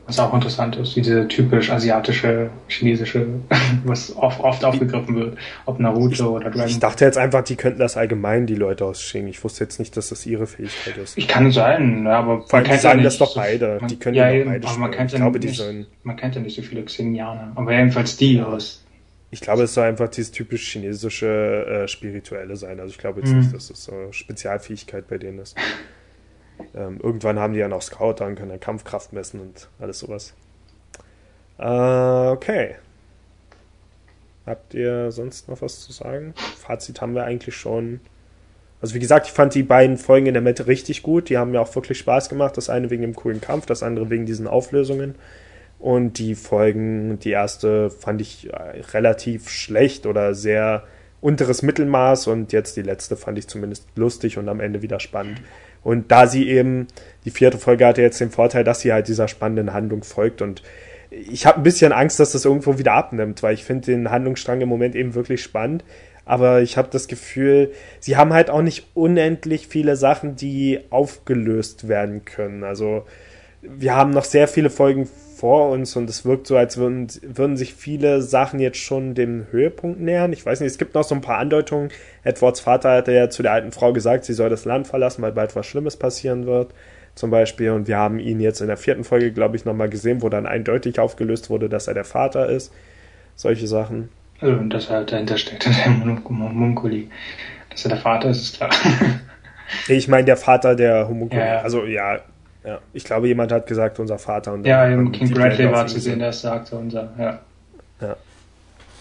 Was auch interessant ist, diese typisch asiatische, chinesische, was oft, oft aufgegriffen wird, ob Naruto oder Dragon Ich dachte jetzt einfach, die könnten das allgemein, die Leute aus Xing. Ich wusste jetzt nicht, dass das ihre Fähigkeit ist. Ich kann sein, ja, aber Vor allem, die sagen das doch beide. Man, die können ja, ja beide aber man kennt, ja glaube, nicht, man kennt ja nicht so viele Xingianer. Aber jedenfalls die aus. Ich glaube, es soll einfach dieses typisch chinesische äh, Spirituelle sein. Also ich glaube jetzt mhm. nicht, dass es so eine Spezialfähigkeit bei denen ist. Ähm, irgendwann haben die ja noch Scout, dann können dann Kampfkraft messen und alles sowas. Äh, okay. Habt ihr sonst noch was zu sagen? Fazit haben wir eigentlich schon. Also wie gesagt, ich fand die beiden Folgen in der Mitte richtig gut. Die haben mir auch wirklich Spaß gemacht. Das eine wegen dem coolen Kampf, das andere wegen diesen Auflösungen. Und die Folgen, die erste fand ich äh, relativ schlecht oder sehr unteres Mittelmaß und jetzt die letzte fand ich zumindest lustig und am Ende wieder spannend. Und da sie eben, die vierte Folge hatte jetzt den Vorteil, dass sie halt dieser spannenden Handlung folgt und ich habe ein bisschen Angst, dass das irgendwo wieder abnimmt, weil ich finde den Handlungsstrang im Moment eben wirklich spannend. Aber ich habe das Gefühl, sie haben halt auch nicht unendlich viele Sachen, die aufgelöst werden können. Also wir haben noch sehr viele Folgen vor uns und es wirkt so, als würden, würden sich viele Sachen jetzt schon dem Höhepunkt nähern. Ich weiß nicht, es gibt noch so ein paar Andeutungen. Edwards Vater hatte ja zu der alten Frau gesagt, sie soll das Land verlassen, weil bald was Schlimmes passieren wird, zum Beispiel. Und wir haben ihn jetzt in der vierten Folge, glaube ich, nochmal gesehen, wo dann eindeutig aufgelöst wurde, dass er der Vater ist. Solche Sachen. Also, dass er dahinter steht, der Homunkuli. Dass er der Vater ist, ist klar. ich meine, der Vater der Homunkuli. Ja, ja. Also, ja, ja, ich glaube, jemand hat gesagt, unser Vater. Und ja, im King Bradley war zu sehen, der sagte unser, ja. Ja.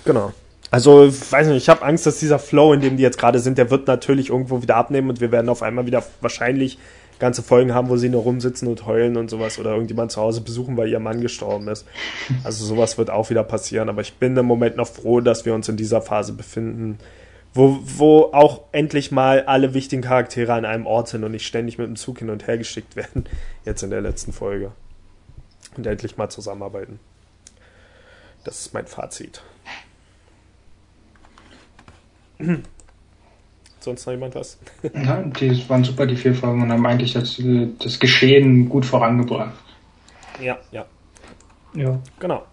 Genau. Also, weiß nicht, ich habe Angst, dass dieser Flow, in dem die jetzt gerade sind, der wird natürlich irgendwo wieder abnehmen und wir werden auf einmal wieder wahrscheinlich ganze Folgen haben, wo sie nur rumsitzen und heulen und sowas oder irgendjemand zu Hause besuchen, weil ihr Mann gestorben ist. Also sowas wird auch wieder passieren, aber ich bin im Moment noch froh, dass wir uns in dieser Phase befinden, wo, wo auch endlich mal alle wichtigen Charaktere an einem Ort sind und nicht ständig mit dem Zug hin und her geschickt werden, jetzt in der letzten Folge. Und endlich mal zusammenarbeiten. Das ist mein Fazit. Sonst noch jemand was? Ja, die waren super, die vier Folgen, und haben eigentlich das, das Geschehen gut vorangebracht. Ja, ja. Ja. Genau.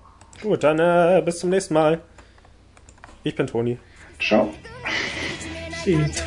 Gut, dann äh, bis zum nächsten Mal. Ich bin Toni. Ciao. Tschüss.